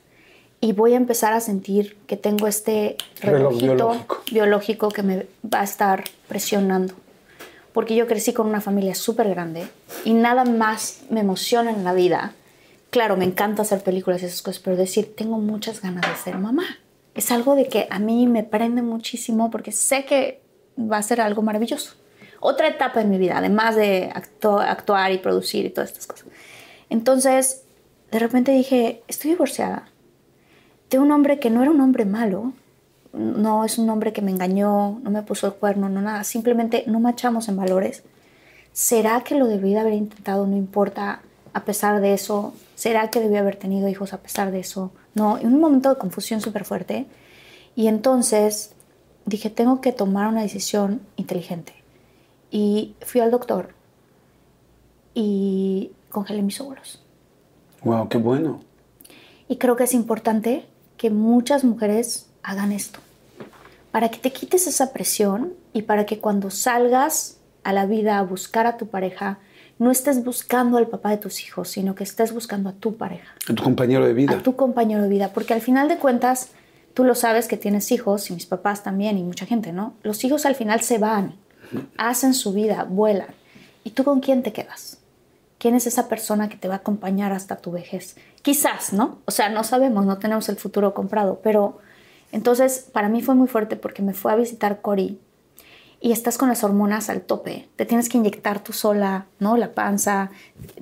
y voy a empezar a sentir que tengo este Reloj relojito biológico. biológico que me va a estar presionando. Porque yo crecí con una familia súper grande y nada más me emociona en la vida. Claro, me encanta hacer películas y esas cosas, pero decir, tengo muchas ganas de ser mamá. Es algo de que a mí me prende muchísimo porque sé que va a ser algo maravilloso. Otra etapa en mi vida, además de actu- actuar y producir y todas estas cosas. Entonces, de repente dije, estoy divorciada de un hombre que no era un hombre malo, no es un hombre que me engañó, no me puso el cuerno, no nada, simplemente no machamos en valores. ¿Será que lo debí de haber intentado, no importa, a pesar de eso? ¿Será que debí haber tenido hijos a pesar de eso? No, en un momento de confusión súper fuerte. Y entonces dije, tengo que tomar una decisión inteligente. Y fui al doctor y congelé mis óvulos. Wow, qué bueno. Y creo que es importante que muchas mujeres hagan esto, para que te quites esa presión y para que cuando salgas a la vida a buscar a tu pareja, no estés buscando al papá de tus hijos, sino que estés buscando a tu pareja. A tu compañero de vida. A tu compañero de vida, porque al final de cuentas, tú lo sabes que tienes hijos, y mis papás también, y mucha gente, ¿no? Los hijos al final se van, hacen su vida, vuelan. ¿Y tú con quién te quedas? ¿Quién es esa persona que te va a acompañar hasta tu vejez? Quizás, ¿no? O sea, no sabemos, no tenemos el futuro comprado, pero entonces para mí fue muy fuerte porque me fue a visitar Cory y estás con las hormonas al tope. Te tienes que inyectar tú sola, ¿no? La panza,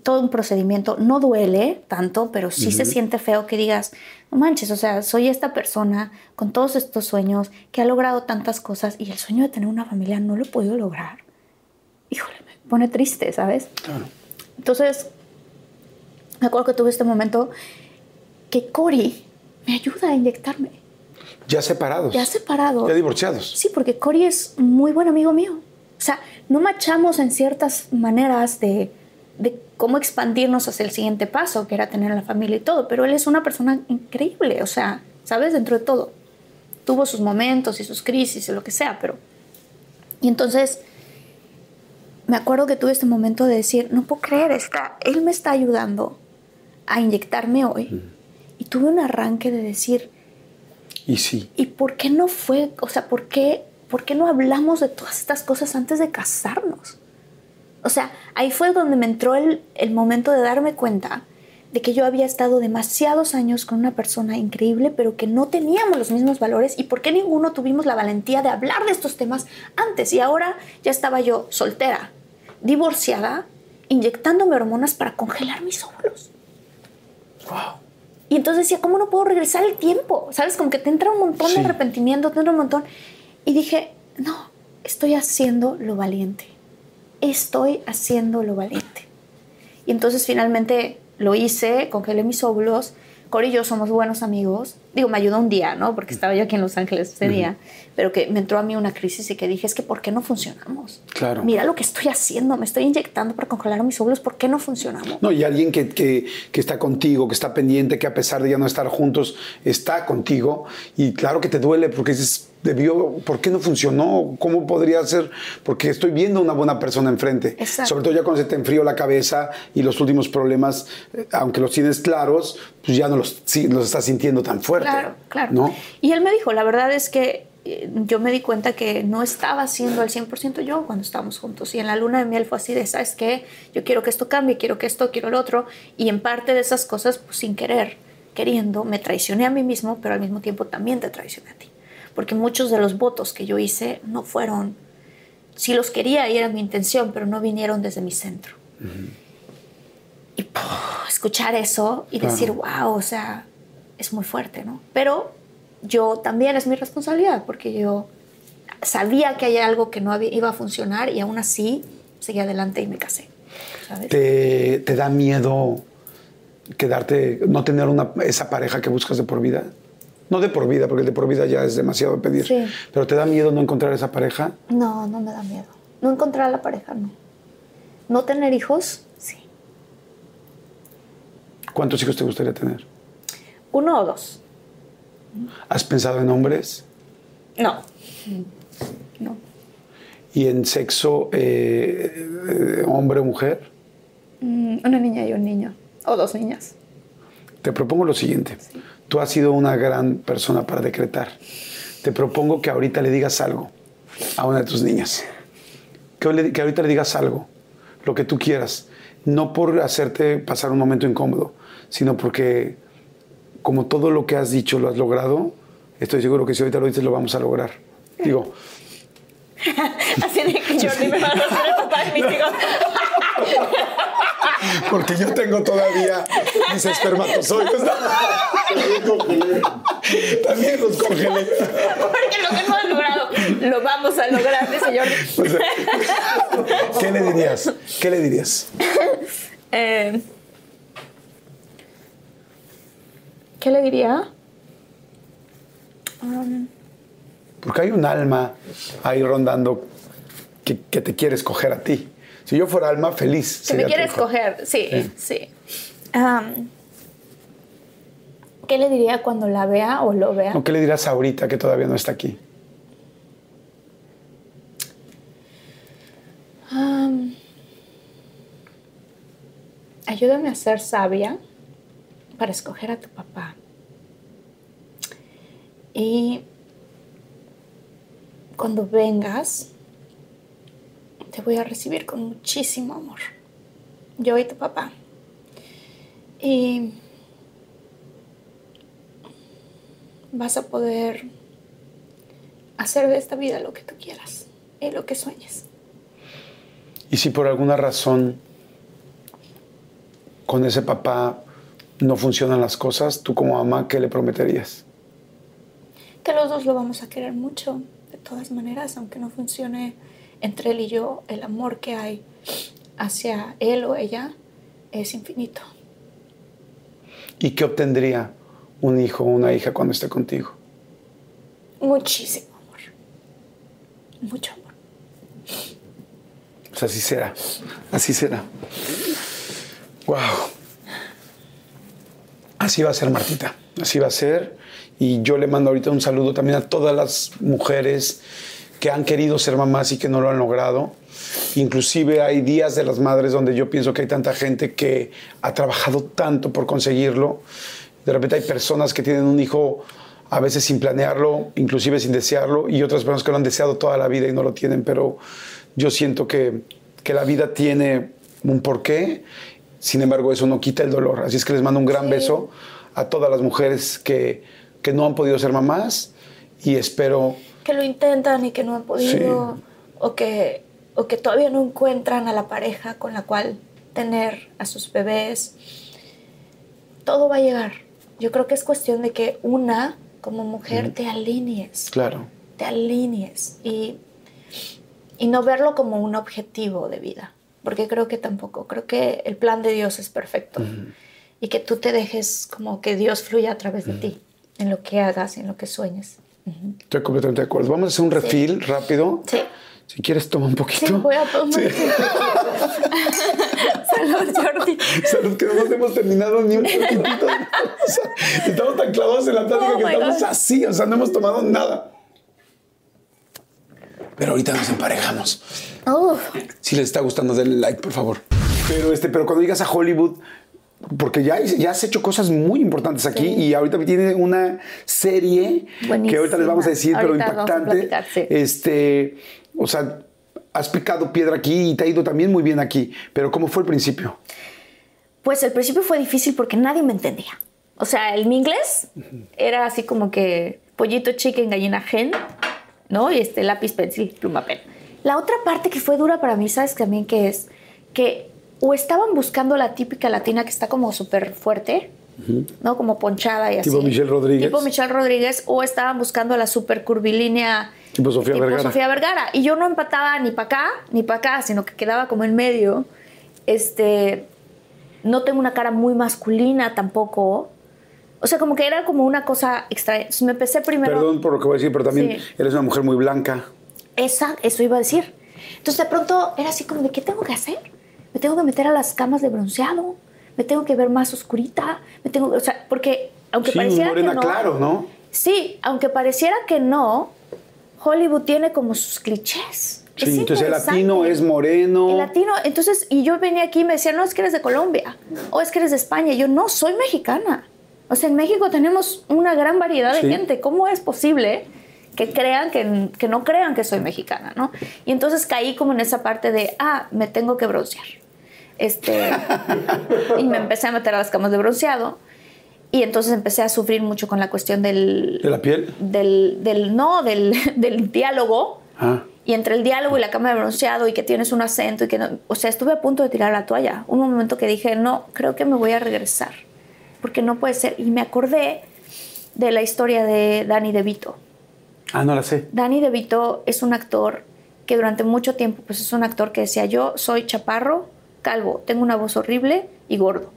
todo un procedimiento. No duele tanto, pero sí se siente feo que digas, no manches, o sea, soy esta persona con todos estos sueños que ha logrado tantas cosas y el sueño de tener una familia no lo he podido lograr. Híjole, me pone triste, ¿sabes? Claro. Entonces, me acuerdo que tuve este momento que Cory me ayuda a inyectarme. Ya separados. Ya separados. Ya divorciados. Sí, porque Cory es muy buen amigo mío. O sea, no machamos en ciertas maneras de, de cómo expandirnos hacia el siguiente paso, que era tener la familia y todo, pero él es una persona increíble, o sea, ¿sabes? Dentro de todo. Tuvo sus momentos y sus crisis y lo que sea, pero... Y entonces me acuerdo que tuve este momento de decir, no puedo creer, está, él me está ayudando a inyectarme hoy. Y tuve un arranque de decir, y sí. ¿Y por qué no fue, o sea, por qué, por qué no hablamos de todas estas cosas antes de casarnos? O sea, ahí fue donde me entró el, el momento de darme cuenta de que yo había estado demasiados años con una persona increíble, pero que no teníamos los mismos valores y por qué ninguno tuvimos la valentía de hablar de estos temas antes. Y ahora ya estaba yo soltera, divorciada, inyectándome hormonas para congelar mis óvulos. Wow. Y entonces decía, ¿cómo no puedo regresar el tiempo? ¿Sabes? Como que te entra un montón de arrepentimiento, te entra un montón. Y dije, no, estoy haciendo lo valiente. Estoy haciendo lo valiente. Y entonces finalmente lo hice, congelé mis óvulos yo somos buenos amigos. Digo, me ayudó un día, ¿no? Porque estaba yo aquí en Los Ángeles ese día. Pero que me entró a mí una crisis y que dije, es que ¿por qué no funcionamos? Claro. Mira lo que estoy haciendo. Me estoy inyectando para congelar mis óvulos. ¿Por qué no funcionamos? No, y alguien que, que, que, está contigo, que está pendiente, que a pesar de ya no estar juntos, está contigo. Y claro que te duele porque dices, debió, ¿por qué no funcionó? ¿Cómo podría ser? Porque estoy viendo una buena persona enfrente. Exacto. Sobre todo ya cuando se te enfrió la cabeza y los últimos problemas, eh, aunque los tienes claros, pues ya no los, los estás sintiendo tan fuerte. Claro, claro. ¿no? Y él me dijo, la verdad es que eh, yo me di cuenta que no estaba siendo al 100% yo cuando estábamos juntos. Y en la luna de miel fue así de, ¿sabes qué? Yo quiero que esto cambie, quiero que esto, quiero el otro. Y en parte de esas cosas, pues sin querer, queriendo, me traicioné a mí mismo, pero al mismo tiempo también te traicioné a ti porque muchos de los votos que yo hice no fueron, sí los quería y era mi intención, pero no vinieron desde mi centro. Y escuchar eso y decir, wow, o sea, es muy fuerte, ¿no? Pero yo también es mi responsabilidad, porque yo sabía que hay algo que no iba a funcionar y aún así seguí adelante y me casé. ¿Te, ¿Te, da miedo quedarte, no tener una, esa pareja que buscas de por vida? No de por vida, porque el de por vida ya es demasiado pedir. Sí. Pero ¿te da miedo no encontrar esa pareja? No, no me da miedo. No encontrar a la pareja, no. No tener hijos, sí. ¿Cuántos hijos te gustaría tener? Uno o dos. ¿Has pensado en hombres? No. No. ¿Y en sexo eh, eh, hombre o mujer? Mm, una niña y un niño. O dos niñas. Te propongo lo siguiente. Sí. Tú has sido una gran persona para decretar. Te propongo que ahorita le digas algo a una de tus niñas. Que, le, que ahorita le digas algo, lo que tú quieras. No por hacerte pasar un momento incómodo, sino porque como todo lo que has dicho lo has logrado, estoy seguro que si ahorita lo dices lo vamos a lograr. Digo. Así de que Jordi me va a hacer el papá de mis hijos. Porque yo tengo todavía mis espermatozoides. También los congelé. Porque lo que hemos logrado, lo vamos a lograr, señor. ¿Qué le dirías? ¿Qué le dirías? Eh, ¿Qué le diría? Um, Porque hay un alma ahí rondando que, que te quiere escoger a ti. Si yo fuera alma, feliz. que me quiere escoger, sí, sí. Um, ¿Qué le diría cuando la vea o lo vea? ¿O qué le dirás ahorita que todavía no está aquí? Um, ayúdame a ser sabia para escoger a tu papá. Y cuando vengas, te voy a recibir con muchísimo amor. Yo y tu papá. Y vas a poder hacer de esta vida lo que tú quieras y lo que sueñes. Y si por alguna razón con ese papá no funcionan las cosas, tú como mamá, ¿qué le prometerías? que los dos lo vamos a querer mucho, de todas maneras, aunque no funcione entre él y yo, el amor que hay hacia él o ella es infinito. ¿Y qué obtendría un hijo o una hija cuando esté contigo? Muchísimo amor. Mucho amor. Pues así será. Así será. Wow. Así va a ser, Martita. Así va a ser. Y yo le mando ahorita un saludo también a todas las mujeres que han querido ser mamás y que no lo han logrado. Inclusive hay días de las madres donde yo pienso que hay tanta gente que ha trabajado tanto por conseguirlo. De repente hay personas que tienen un hijo a veces sin planearlo, inclusive sin desearlo, y otras personas que lo han deseado toda la vida y no lo tienen, pero yo siento que, que la vida tiene un porqué, sin embargo eso no quita el dolor. Así es que les mando un gran Sí. beso a todas las mujeres que, que no han podido ser mamás y espero Que lo intentan y que no han podido, Sí. o, que, o que todavía no encuentran a la pareja con la cual tener a sus bebés. Todo va a llegar. Yo creo que es cuestión de que una, como mujer, te alinees. Claro. te alinees y, y no verlo como un objetivo de vida, porque creo que tampoco, creo que el plan de Dios es perfecto y que tú te dejes como que Dios fluya a través de ti, en lo que hagas, en lo que sueñes. Estoy completamente de acuerdo. Vamos a hacer un refil rápido. Sí. Si quieres, toma un poquito. Sí, voy a tomar. Salud, Jordi. Salud, que no nos hemos terminado ni un poquitito. O sea, estamos tan clavados en la plática Oh que estamos God. así, o sea, no hemos tomado nada. Pero ahorita nos emparejamos. Uf, Si les está gustando, denle like, por favor. Pero, este, pero cuando llegas a Hollywood, porque ya, ya has hecho cosas muy importantes aquí Sí. y ahorita tiene una serie que ahorita les vamos a decir, pero Ahorita impactante. sí. Este, o sea, has picado piedra aquí y te ha ido también muy bien aquí. Pero ¿cómo fue el principio? Pues el principio fue difícil porque nadie me entendía. O sea, el mi inglés era así como que pollito, chicken, gallina, gen, ¿no? Y este lápiz, pencil, pluma, pen. La otra parte que fue dura para mí, ¿sabes también qué es? Que o estaban buscando la típica latina que está como súper fuerte, ¿no? Como ponchada y así. Tipo Michelle Rodríguez. Tipo Michelle Rodríguez, o estaban buscando la súper curvilínea. Tipo Sofía Vergara. Sofía Vergara. Y yo no empataba ni para acá ni para acá, sino que quedaba como en medio. Este, no tengo una cara muy masculina tampoco. O sea, como que era como una cosa extraña. Entonces me empecé primero. Perdón por lo que voy a decir, pero también Sí. eres una mujer muy blanca. Esa, eso iba a decir. Entonces de pronto era así como de, ¿qué tengo que hacer? Me tengo que meter a las camas de bronceado, me tengo que ver más oscurita, me tengo, o sea, porque aunque Sí, pareciera morena que no, claro, ¿no? Sí, aunque pareciera que no, Hollywood tiene como sus clichés. Es Sí, entonces el latino es moreno. El latino, entonces, y yo venía aquí y me decían, no, es que eres de Colombia, o es que eres de España. Y yo, no, soy mexicana. O sea, en México tenemos una gran variedad de Sí. gente. ¿Cómo es posible que crean, que, que no crean que soy mexicana, no? Y entonces caí como en esa parte de, ah, me tengo que broncear. Este, y me empecé a meter a las camas de bronceado. Y entonces empecé a sufrir mucho con la cuestión del... ¿De la piel? Del, del no, del, del diálogo. Ah. Y entre el diálogo y la cama de bronceado y que tienes un acento y que no, o sea, estuve a punto de tirar la toalla. Un momento que dije, no, creo que me voy a regresar, porque no puede ser. Y me acordé de la historia de Danny DeVito. Ah, no la sé. Danny DeVito es un actor que durante mucho tiempo, pues es un actor que decía, yo soy chaparro, calvo, tengo una voz horrible y gordo.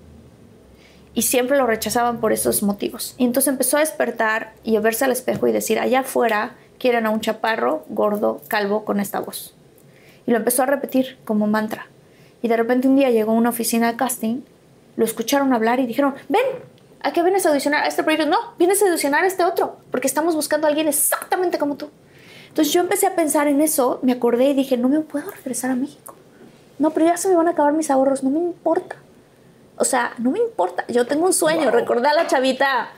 Y siempre lo rechazaban por esos motivos. Y entonces empezó a despertar y a verse al espejo y decir, allá afuera quieren a un chaparro, gordo, calvo con esta voz. Y lo empezó a repetir como mantra. Y de repente un día llegó a una oficina de casting, lo escucharon hablar y dijeron, ven, ¿a qué vienes a audicionar a este proyecto? No, vienes a audicionar a este otro, porque estamos buscando a alguien exactamente como tú. Entonces yo empecé a pensar en eso, me acordé y dije, no me puedo regresar a México. No, pero ya se me van a acabar mis ahorros, no me importa. O sea, no me importa, yo tengo un sueño, recordar a la chavita,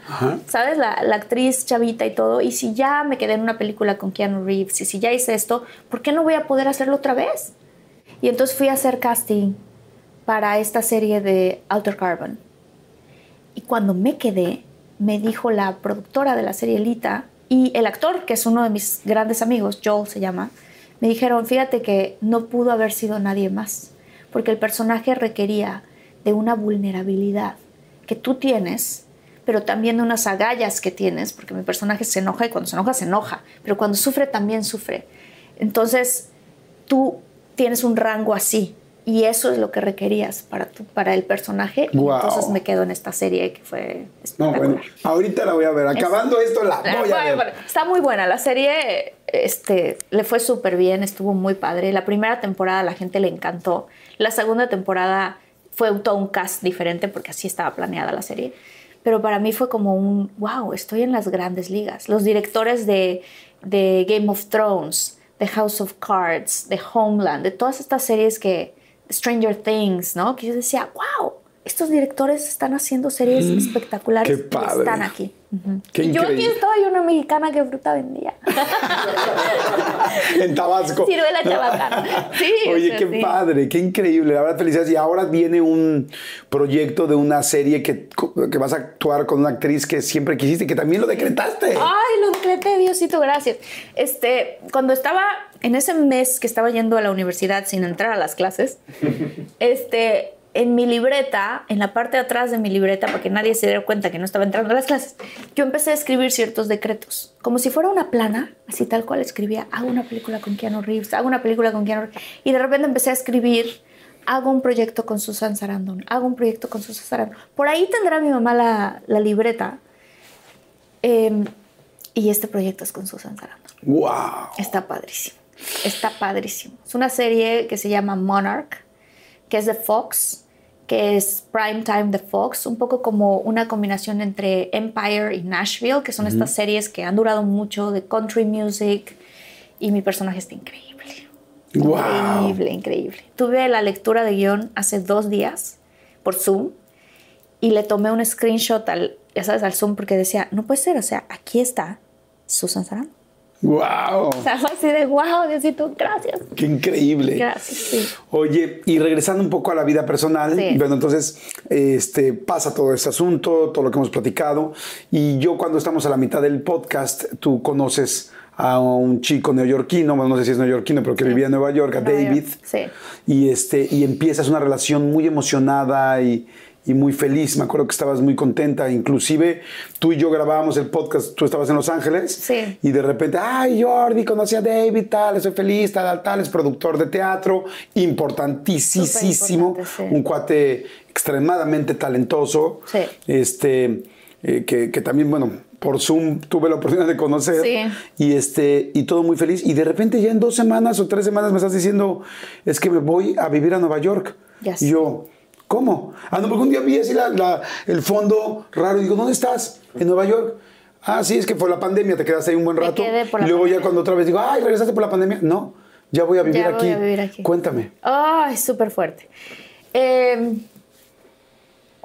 ¿sabes? La, la, actriz chavita y todo. Y si ya me quedé en una película con Keanu Reeves y si ya hice esto, ¿por qué no voy a poder hacerlo otra vez? Y entonces fui a hacer casting para esta serie de Outer Carbon. Y cuando me quedé, me dijo la productora de la serie Lita y el actor, que es uno de mis grandes amigos, Joel se llama, me dijeron, fíjate que no pudo haber sido nadie más, porque el personaje requería de una vulnerabilidad que tú tienes, pero también de unas agallas que tienes, porque mi personaje se enoja y cuando se enoja, se enoja, pero cuando sufre, también sufre. Entonces, tú tienes un rango así, y eso es lo que requerías para, tu, para el personaje. Y entonces me quedo en esta serie que fue espectacular. No, bueno, ahorita la voy a ver. Acabando esto, la voy a ver. Está muy buena. La serie este, le fue súper bien, estuvo muy padre. La primera temporada a la gente le encantó. La segunda temporada fue todo un cast diferente porque así estaba planeada la serie. Pero para mí fue como un, wow, estoy en las grandes ligas. Los directores de, de Game of Thrones, de House of Cards, de Homeland, de todas estas series que Stranger Things, ¿no? Que yo decía, wow, estos directores están haciendo series mm, espectaculares. Qué padre. Están aquí. y yo aquí estoy, una mexicana que fruta vendía. en Tabasco. Ciruela chabacana. Sí. Oye, qué padre, qué increíble. La verdad, felicidades. Y ahora viene un proyecto de una serie que, que vas a actuar con una actriz que siempre quisiste y que también lo decretaste. Ay, lo decreté, Diosito, gracias. Este, cuando estaba en ese mes que estaba yendo a la universidad sin entrar a las clases, este en mi libreta, en la parte de atrás de mi libreta, para que nadie se diera cuenta que no estaba entrando a las clases, yo empecé a escribir ciertos decretos. Como si fuera una plana, así tal cual escribía, hago una película con Keanu Reeves, hago una película con Keanu Reeves. Y de repente empecé a escribir, hago un proyecto con Susan Sarandon, hago un proyecto con Susan Sarandon. Por ahí tendrá mi mamá la, la libreta. Em, y este proyecto es con Susan Sarandon. ¡Wow! Está padrísimo. Está padrísimo. Es una serie que se llama Monarch, que es de Fox que es Prime Time de Fox, un poco como una combinación entre Empire y Nashville, que son estas series que han durado mucho de country music y mi personaje está increíble. Increíble, increíble. Tuve la lectura de guion hace dos días por Zoom y le tomé un screenshot al, ya sabes, al Zoom porque decía, no puede ser, o sea, aquí está Susan Sarandon. ¡Wow! O sea, fue así de wow, Diosito, gracias. ¡Qué increíble! Gracias, sí. Oye, y regresando un poco a la vida personal, bueno, entonces este, pasa todo ese asunto, todo lo que hemos platicado, y yo cuando estamos a la mitad del podcast, tú conoces a un chico neoyorquino, bueno, no sé si es neoyorquino, pero que vivía en Nueva York, a David. Sí. Y, este, y empiezas una relación muy emocionada y y muy feliz. Me acuerdo que estabas muy contenta. Inclusive tú y yo grabábamos el podcast, tú estabas en Los Ángeles. Sí. Y de repente, ay, Jordi, conocí a David, tal, estoy feliz, tal, tal, es productor de teatro, importantísimo, un cuate extremadamente talentoso. Sí. Este, eh, que, que, también, bueno, por Zoom tuve la oportunidad de conocer. Sí. Y, este, y todo muy feliz. Y de repente ya en dos semanas o tres semanas me estás diciendo, es que me voy a vivir a Nueva York. Y yo ¿Cómo? Ah, no, porque un día vi así el fondo raro y digo, ¿dónde estás? En Nueva York. Ah, sí, es que fue la pandemia, te quedaste ahí un buen rato. y luego ya cuando otra vez digo, ay, ¿regresaste por la pandemia? No, ya voy a vivir, ya aquí. Voy a vivir aquí. Cuéntame. Ay, es súper fuerte. Em,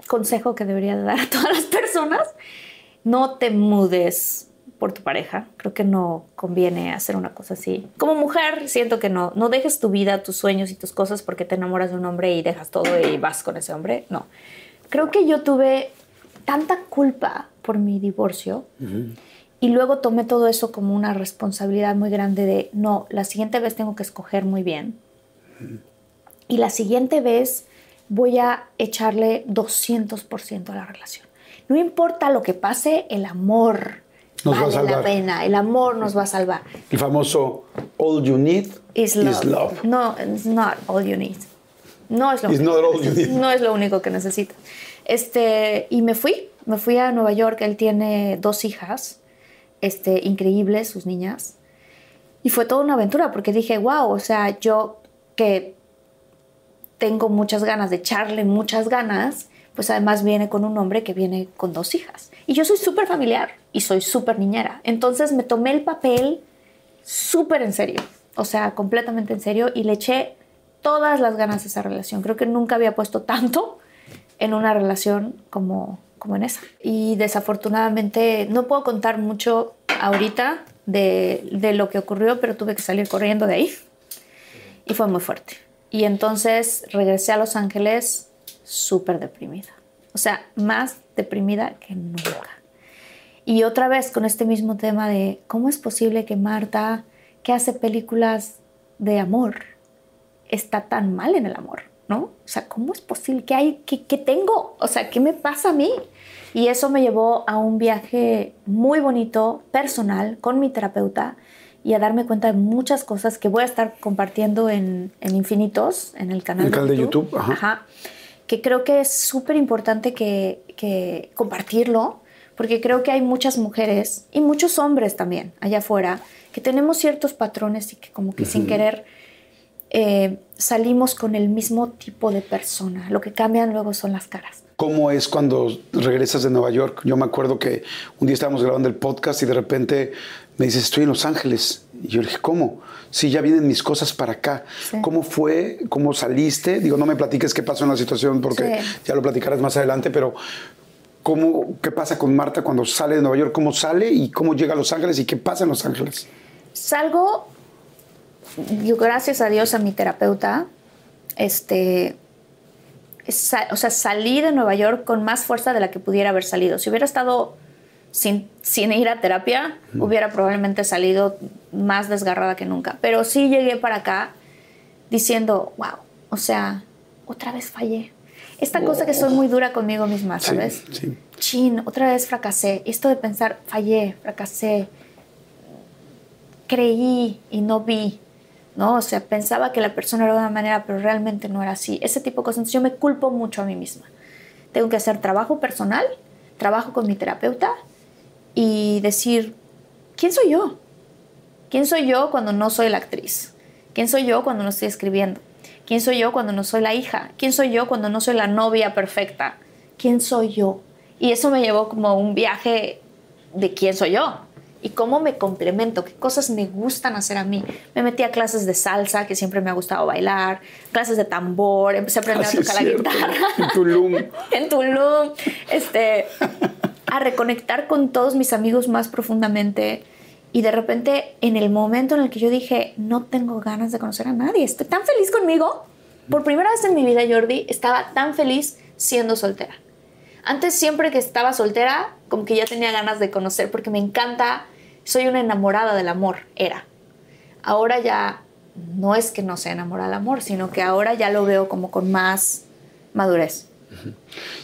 consejo que debería dar a todas las personas, no te mudes por tu pareja. Creo que no conviene hacer una cosa así. Como mujer, siento que no. No dejes tu vida, tus sueños y tus cosas porque te enamoras de un hombre y dejas todo y vas con ese hombre. No. Creo que yo tuve tanta culpa por mi divorcio Y luego tomé todo eso como una responsabilidad muy grande de, no, la siguiente vez tengo que escoger muy bien. Y la siguiente vez voy a echarle 200% a la relación. No importa lo que pase, el amor Nos va a vale la salvar. pena. El amor nos va a salvar. El famoso All You Need Is love. is love. No, it's not all you need. No es lo It's único. not all you need. No es lo único que necesitas. Este, y me fui, me fui a Nueva York. Él tiene dos hijas, este, increíbles, sus niñas. Y fue toda una aventura porque dije, wow, o sea, yo que tengo muchas ganas de echarle muchas ganas, pues además viene con un hombre que viene con dos hijas. Y yo soy súper familiar y soy súper niñera. Entonces me tomé el papel súper en serio, o sea, completamente en serio y le eché todas las ganas a esa relación. Creo que nunca había puesto tanto en una relación como, como en esa. Y desafortunadamente no puedo contar mucho ahorita de, de lo que ocurrió, pero tuve que salir corriendo de ahí y fue muy fuerte. Y entonces regresé a Los Ángeles súper deprimida. O sea, más deprimida que nunca. Y otra vez con este mismo tema de cómo es posible que Marta, que hace películas de amor, está tan mal en el amor, ¿no? O sea, ¿cómo es posible? ¿Qué hay? ¿Qué, qué tengo? O sea, ¿qué me pasa a mí? Y eso me llevó a un viaje muy bonito, personal, con mi terapeuta y a darme cuenta de muchas cosas que voy a estar compartiendo en, en Infinitos, en el canal, El canal de YouTube, ajá. Ajá. Que creo que es súper importante que, que compartirlo, porque creo que hay muchas mujeres y muchos hombres también allá afuera que tenemos ciertos patrones y que como que sin querer eh, salimos con el mismo tipo de persona. Lo que cambian luego son las caras. ¿Cómo es cuando regresas de Nueva York? Yo me acuerdo que un día estábamos grabando el podcast y de repente me dices, estoy en Los Ángeles. Y yo le dije, ¿cómo? Sí, ya vienen mis cosas para acá. Sí. ¿Cómo fue? ¿Cómo saliste? Digo, no me platiques qué pasó en la situación porque Sí. ya lo platicarás más adelante, pero ¿cómo, ¿qué pasa con Marta cuando sale de Nueva York? ¿Cómo sale y cómo llega a Los Ángeles y qué pasa en Los Ángeles? Salgo, yo gracias a Dios a mi terapeuta, este, o sea, salí de Nueva York con más fuerza de la que pudiera haber salido. Si hubiera estado sin, sin ir a terapia, hubiera probablemente salido más desgarrada que nunca. Pero sí llegué para acá diciendo, wow, o sea, otra vez fallé. Esta cosa que soy muy dura conmigo misma, Sí, ¿sabes? sí. Chin, otra vez fracasé. Esto de pensar, fallé, fracasé, creí y no vi, ¿no? O sea, pensaba que la persona era de una manera, pero realmente no era así. Ese tipo de cosas. Entonces yo me culpo mucho a mí misma. Tengo que hacer trabajo personal, trabajo con mi terapeuta y decir, ¿quién soy yo? ¿Quién soy yo cuando no soy la actriz? ¿Quién soy yo cuando no estoy escribiendo? ¿Quién soy yo cuando no soy la hija? ¿Quién soy yo cuando no soy la novia perfecta? ¿Quién soy yo? Y eso me llevó como a un viaje de quién soy yo y cómo me complemento, qué cosas me gustan hacer a mí. Me metí a clases de salsa, que siempre me ha gustado bailar, clases de tambor, empecé a aprender Así a tocar la guitarra En Tulum. en Tulum, este, a reconectar con todos mis amigos más profundamente. Y de repente, en el momento en el que yo dije, no tengo ganas de conocer a nadie, estoy tan feliz conmigo. Por primera vez en mi vida, Jordi, estaba tan feliz siendo soltera. Antes, siempre que estaba soltera, como que ya tenía ganas de conocer, porque me encanta, soy una enamorada del amor, era. Ahora ya no es que no sea enamorada del amor, sino que ahora ya lo veo como con más madurez.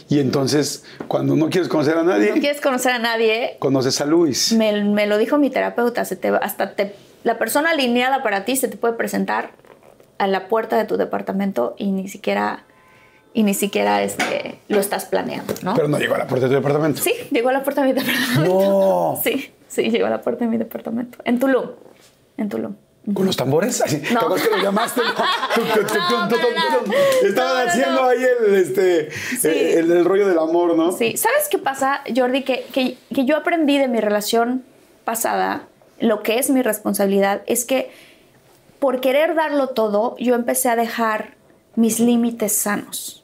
Y entonces, cuando no quieres conocer a nadie, no quieres conocer a nadie, conoces a Luis. me, me lo dijo mi terapeuta, se te, hasta te, la persona alineada para ti se te puede presentar a la puerta de tu departamento y ni siquiera, y ni siquiera este, lo estás planeando, ¿no? Pero no llegó a la puerta de tu departamento. sí, llegó a la puerta de mi departamento. No. Sí, sí, llegó a la puerta de mi departamento. En Tulum, en Tulum. ¿Con los tambores? Así, No. ¿Te acuerdas que lo llamaste? Estaban haciendo ahí el, este, Sí. el, el rollo del amor, ¿no? Sí, ¿sabes qué pasa, Jordi? Que, que, que yo aprendí de mi relación pasada, lo que es mi responsabilidad, es que por querer darlo todo, yo empecé a dejar mis límites sanos.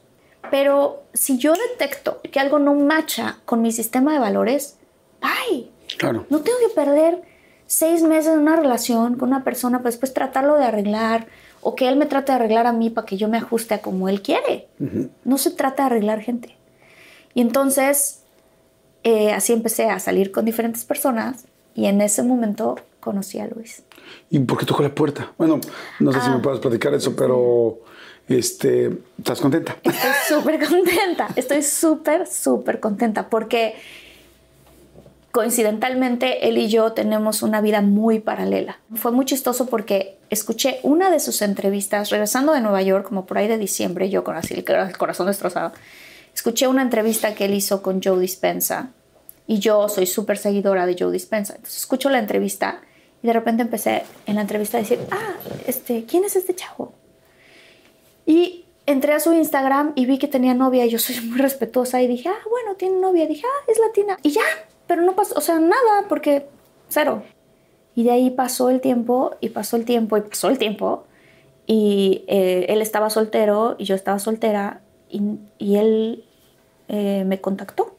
Pero si yo detecto que algo no macha con mi sistema de valores, ¡ay! Claro. No tengo que perder seis meses en una relación con una persona para después tratarlo de arreglar o que él me trate de arreglar a mí para que yo me ajuste a como él quiere. No se trata de arreglar gente. Y entonces, eh, así empecé a salir con diferentes personas Y en ese momento conocí a Luis. ¿Y por qué tocó la puerta? Bueno, no sé si me Ah. puedes platicar eso, pero este, ¿estás contenta? Estoy súper contenta, estoy súper, súper contenta porque coincidentalmente él y yo tenemos una vida muy paralela. Fue muy chistoso porque escuché una de sus entrevistas regresando de Nueva York, como por ahí de diciembre, yo con así el corazón destrozado. Escuché una entrevista que él hizo con Joe Dispensa y yo soy súper seguidora de Joe Dispensa. Entonces escucho la entrevista y de repente empecé en la entrevista a decir, ah, este, ¿quién es este chavo? Y entré a su Instagram y vi que tenía novia y yo soy muy respetuosa y dije, ah, bueno, tiene novia. Y dije, ah, es latina. Y ya, pero no pasó, o sea, nada, porque cero. Y de ahí pasó el tiempo y pasó el tiempo y pasó el tiempo. Y eh, él estaba soltero y yo estaba soltera y, y él eh, me contactó.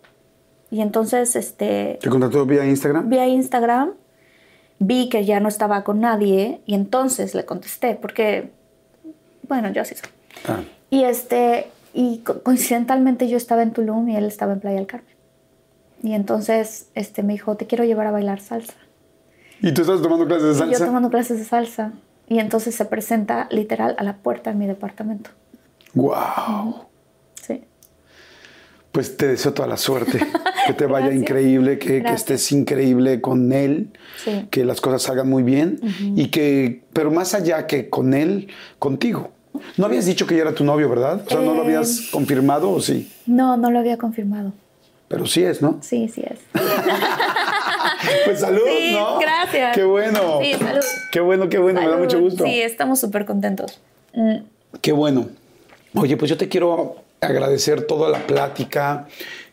Y entonces, este, ¿Te contactó vía Instagram? vía Instagram, vi que ya no estaba con nadie y entonces le contesté porque, bueno, yo así soy. Ah. Y este, y co- coincidentalmente yo estaba en Tulum y él estaba en Playa del Carmen. Y entonces este me dijo, te quiero llevar a bailar salsa. ¿Y tú estás tomando clases de Y yo salsa? tomando clases de salsa. Y entonces se presenta literal a la puerta de mi departamento. ¡Wow! Sí. Pues te deseo toda la suerte, que te vaya increíble, que, que estés increíble con él, Sí. que las cosas salgan muy bien y que, pero más allá que con él, contigo. No habías dicho que ya era tu novio, ¿verdad? O sea, ¿no lo Eh, habías confirmado o sí? No, no lo había confirmado. Pero sí es, ¿no? Sí, sí es. Pues salud, Sí, ¿no? gracias. Qué bueno. Sí, salud. Qué bueno, qué bueno, me da mucho gusto. Sí, estamos súper contentos. Mm, Qué bueno. Oye, pues yo te quiero agradecer toda la plática.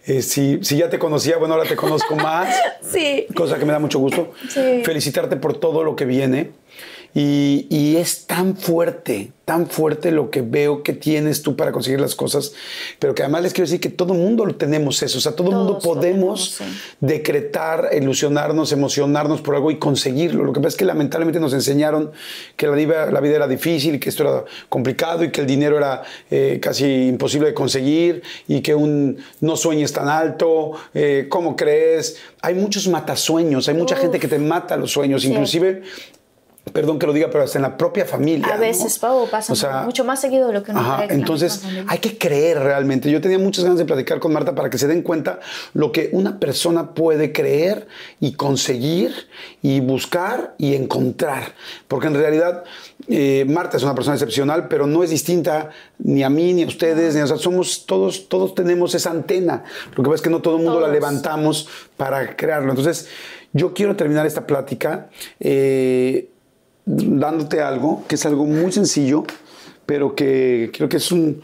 Eh, si, si ya te conocía, bueno, ahora te conozco más. Sí. cosa que me da mucho gusto. Sí. Felicitarte por todo lo que viene. Y, y es tan fuerte, tan fuerte lo que veo que tienes tú para conseguir las cosas, pero que además les quiero decir que todo mundo lo tenemos eso, o sea, todo el mundo Todos lo podemos tenemos, sí. decretar, ilusionarnos, emocionarnos por algo y conseguirlo. Lo que pasa es que lamentablemente nos enseñaron que la vida, la vida era difícil, que esto era complicado y que el dinero era eh, casi imposible de conseguir y que un no sueñes tan alto, eh, ¿cómo crees? Hay muchos matasueños, hay mucha Uf. gente que te mata los sueños, Sí. inclusive... Perdón que lo diga, pero hasta en la propia familia. A ¿no? veces, Pau, pasa O sea, mucho más seguido de lo que uno Ajá, cree. entonces hay que creer realmente. Yo tenía muchas ganas de platicar con Marta para que se den cuenta lo que una persona puede creer y conseguir y buscar y encontrar. Porque en realidad eh, Marta es una persona excepcional, pero no es distinta ni a mí, ni a ustedes, ni a, o sea, somos todos, todos tenemos esa antena. Lo que pasa es que no todo el mundo la levantamos para crearlo. Entonces, yo quiero terminar esta plática. eh, dándote algo que es algo muy sencillo, pero que creo que es, un,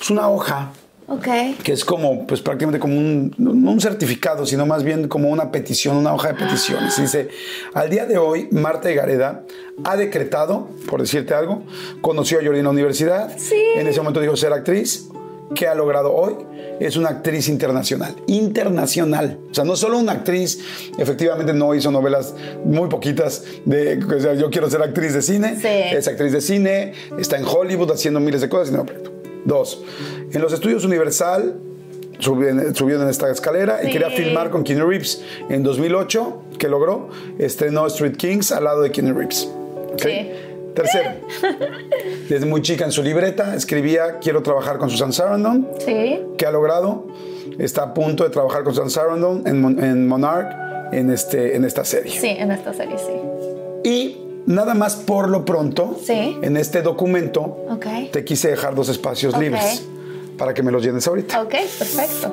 es una hoja Ok. que es como, pues prácticamente como un, no un certificado, sino más bien como una petición, una hoja de peticiones. Dice, al día de hoy, Marta Gareda ha decretado, por decirte algo, conoció a Yori en la universidad, Sí. en ese momento dijo ser actriz, ¿qué ha logrado hoy? Es una actriz internacional, internacional. O sea, no solo una actriz, efectivamente no hizo novelas muy poquitas de, o sea, yo quiero ser actriz de cine, Sí. es actriz de cine, está en Hollywood haciendo miles de cosas. y no, Dos, en los estudios Universal subió en, subió en esta escalera y quería filmar con Keanu Reeves. En 2008, que logró, estrenó Street Kings al lado de Keanu Reeves. Sí. Tercero, desde muy chica en su libreta escribía quiero trabajar con Susan Sarandon. Sí. ¿Qué ha logrado? Está a punto de trabajar con Susan Sarandon en, Mon- en Monarch en, este, en esta serie. Sí, en esta serie sí. Y nada más por lo pronto, Sí. en este documento, Ok. te quise dejar dos espacios libres para que me los llenes ahorita. Ok, perfecto.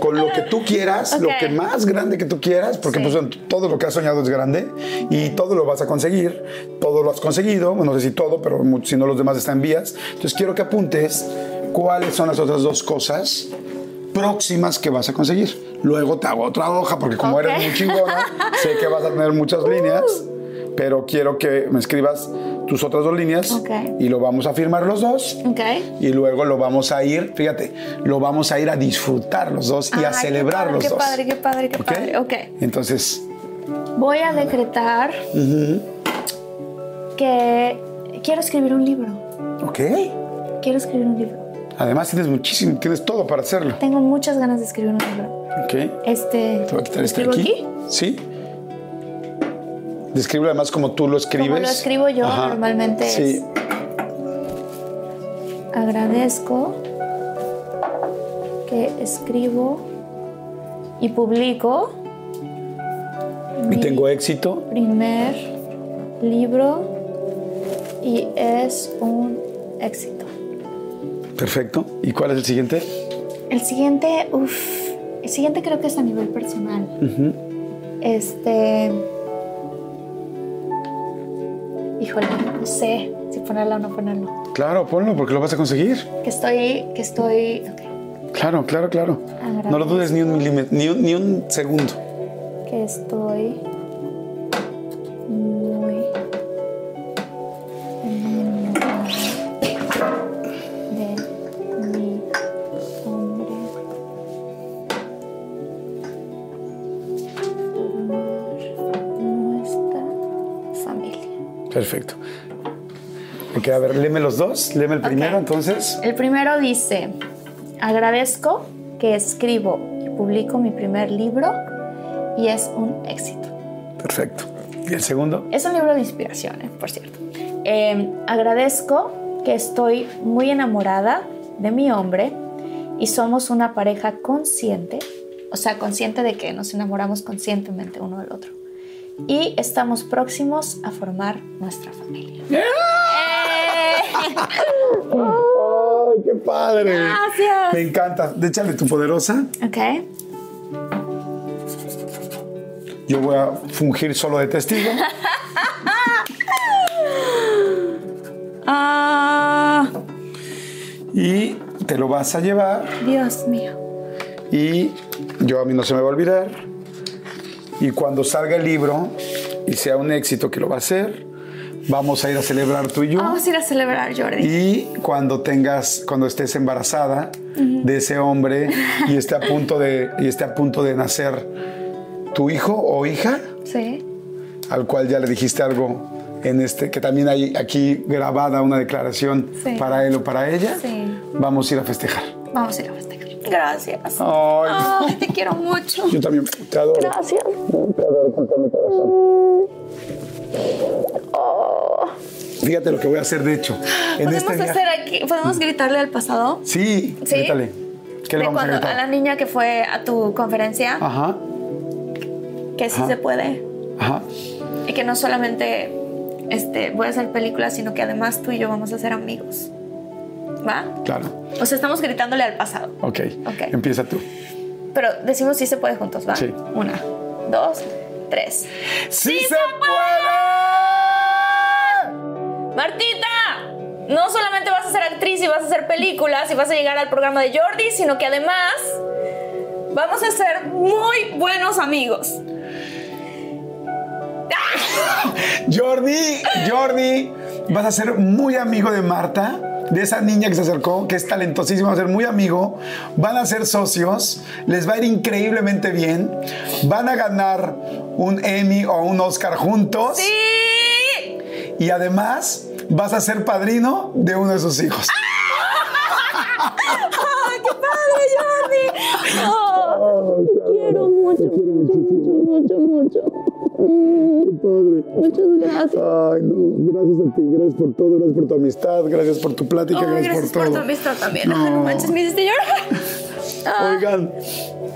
Con lo que tú quieras, lo Ok. que más grande que tú quieras, porque Sí. pues, todo lo que has soñado es grande y todo lo vas a conseguir, todo lo has conseguido, bueno, no sé si todo, pero si no los demás están en vías. Entonces quiero que apuntes cuáles son las otras dos cosas próximas que vas a conseguir. Luego te hago otra hoja, porque como Ok. eres muy chingona, sé que vas a tener muchas líneas, pero quiero que me escribas tus otras dos líneas Ok. y lo vamos a firmar los dos Ok. y luego lo vamos a ir, fíjate, lo vamos a ir a disfrutar los dos y a qué celebrar padre, los qué dos. padre, qué padre, qué ¿Ok? padre. Ok. Entonces, Voy a decretar que quiero escribir un libro. ok. Quiero escribir un libro. Además tienes muchísimo, tienes todo para hacerlo. Tengo muchas ganas de escribir un libro. Ok. Te Este. voy a quitar este ¿escribo aquí. aquí? Sí. Descríbelo además como tú lo escribes. Como lo escribo yo Ajá. normalmente Sí. es agradezco que escribo y publico Y tengo éxito. primer libro y es un éxito. Perfecto. ¿Y cuál es el siguiente? El siguiente, uff, el siguiente creo que es a nivel personal. Este. Híjole, no sé si ponerlo o no ponerlo. Claro, ponlo porque lo vas a conseguir. Que estoy, que estoy. Claro, claro, claro. Agradezco. No lo dudes ni un milímetro, ni un, ni un segundo. que estoy Perfecto. Ok, a ver, léeme los dos. Léeme el primero, entonces. El primero dice, agradezco que escribo y publico mi primer libro y es un éxito. Perfecto. ¿Y el segundo? Es un libro de inspiración, eh, por cierto. Eh, agradezco que estoy muy enamorada de mi hombre y somos una pareja consciente, o sea, consciente de que nos enamoramos conscientemente uno del otro. Y estamos próximos a formar nuestra familia. ¡Eh! ¡Ay, qué padre! Gracias. Me encanta. Échale tu poderosa. Ok. Yo voy a fungir solo de testigo. Ah, y te lo vas a llevar. Dios mío. Y yo a mí no se me va a olvidar. Y cuando salga el libro y sea un éxito que lo va a ser, vamos a ir a celebrar tú y yo. Vamos a ir a celebrar, Jordi. Y cuando tengas, cuando estés embarazada de ese hombre y esté a punto de, y esté a punto de nacer tu hijo o hija, Sí. al cual ya le dijiste algo en este, que también hay aquí grabada una declaración Sí. para él o para ella, Sí. vamos a ir a festejar. Vamos a ir a festejar. Gracias. Ay, Ay, te quiero mucho. yo también te adoro. Gracias. Te adoro con todo mi corazón. Fíjate lo que voy a hacer, de hecho. En ¿Podemos este viaje- hacer aquí? ¿Podemos gritarle al pasado? Sí, ¿Sí? grítale. ¿Qué le vamos a gritar? a la niña que fue a tu conferencia, Ajá, que sí Ajá. se puede. ajá. Y que no solamente este, voy a hacer películas, sino que además tú y yo vamos a ser amigos. ¿Va? Claro. O sea, estamos gritándole al pasado. Ok. Ok. Empieza tú. Pero decimos sí se puede juntos, ¿va? Sí. Una, dos, tres. ¡Sí, se puede! Martita, no solamente vas a ser actriz y vas a hacer películas y vas a llegar al programa de Jordi, sino que además vamos a ser muy buenos amigos. Jordi, Jordi, vas a ser muy amigo de Marta, de esa niña que se acercó, que es talentosísima, va a ser muy amigo, van a ser socios, les va a ir increíblemente bien, van a ganar un Emmy o un Oscar juntos ¡Sí! y además vas a ser padrino de uno de sus hijos. ¡Ay, qué padre, Jordi! Oh, te quiero mucho, mucho, mucho, mucho. Muchas gracias. Ay, no, gracias a ti, gracias por todo, gracias por tu amistad, gracias por tu plática, gracias, gracias por por todo. tu amistad también. No. No manches, me hiciste llorar. Oigan,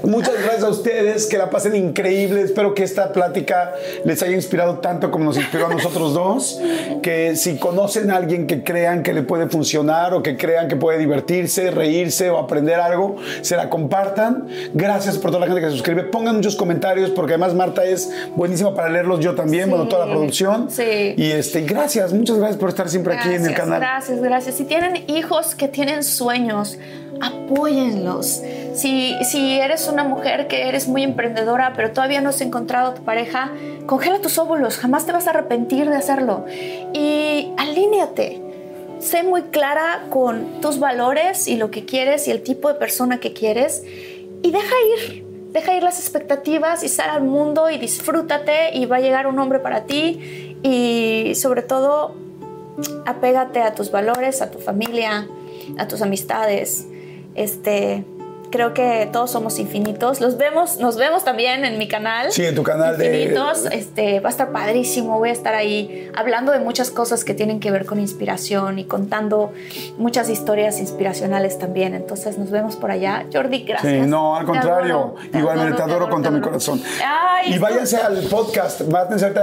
muchas gracias a ustedes, que la pasen increíble. Espero que esta plática les haya inspirado tanto como nos inspiró a nosotros dos. Que si conocen a alguien que crean que le puede funcionar o que crean que puede divertirse, reírse o aprender algo, se la compartan. Gracias por toda la gente que se suscribe. Pongan muchos comentarios porque además Marta es buenísima para leerlos. Yo también, Sí. bueno, toda la producción. Sí. Y este, gracias, muchas gracias por estar siempre aquí en el canal. Gracias, gracias. Si tienen hijos que tienen sueños, apóyenlos. Si, si eres una mujer que eres muy emprendedora, pero todavía no has encontrado tu pareja, congela tus óvulos. Jamás te vas a arrepentir de hacerlo. Y alíneate. Sé muy clara con tus valores y lo que quieres y el tipo de persona que quieres. Y deja ir. Deja ir las expectativas y sal al mundo y disfrútate y va a llegar un hombre para ti. Y sobre todo, apégate a tus valores, a tu familia, a tus amistades. Este, creo que todos somos infinitos. Los vemos, nos vemos también en mi canal. Sí, en tu canal de infinitos. Este va a estar padrísimo. Voy a estar ahí hablando de muchas cosas que tienen que ver con inspiración y contando muchas historias inspiracionales también. Entonces nos vemos por allá. Jordi, gracias. Sí, no, al contrario. Igualmente te adoro, con todo mi corazón. y váyanse al podcast.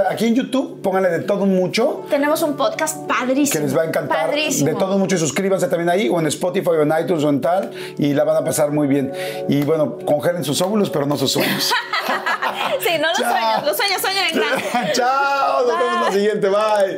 Aquí en YouTube, pónganle de todo mucho. Tenemos un podcast padrísimo. Que les va a encantar. Padrísimo. De todo mucho y suscríbanse también ahí o en Spotify o en iTunes o en tal y la van a pasar muy bien bien. Y bueno, congelen sus óvulos, pero no sus sueños. sí, no los Chao. sueños, los sueños sueños en grande. Chao, nos vemos en la siguiente, bye.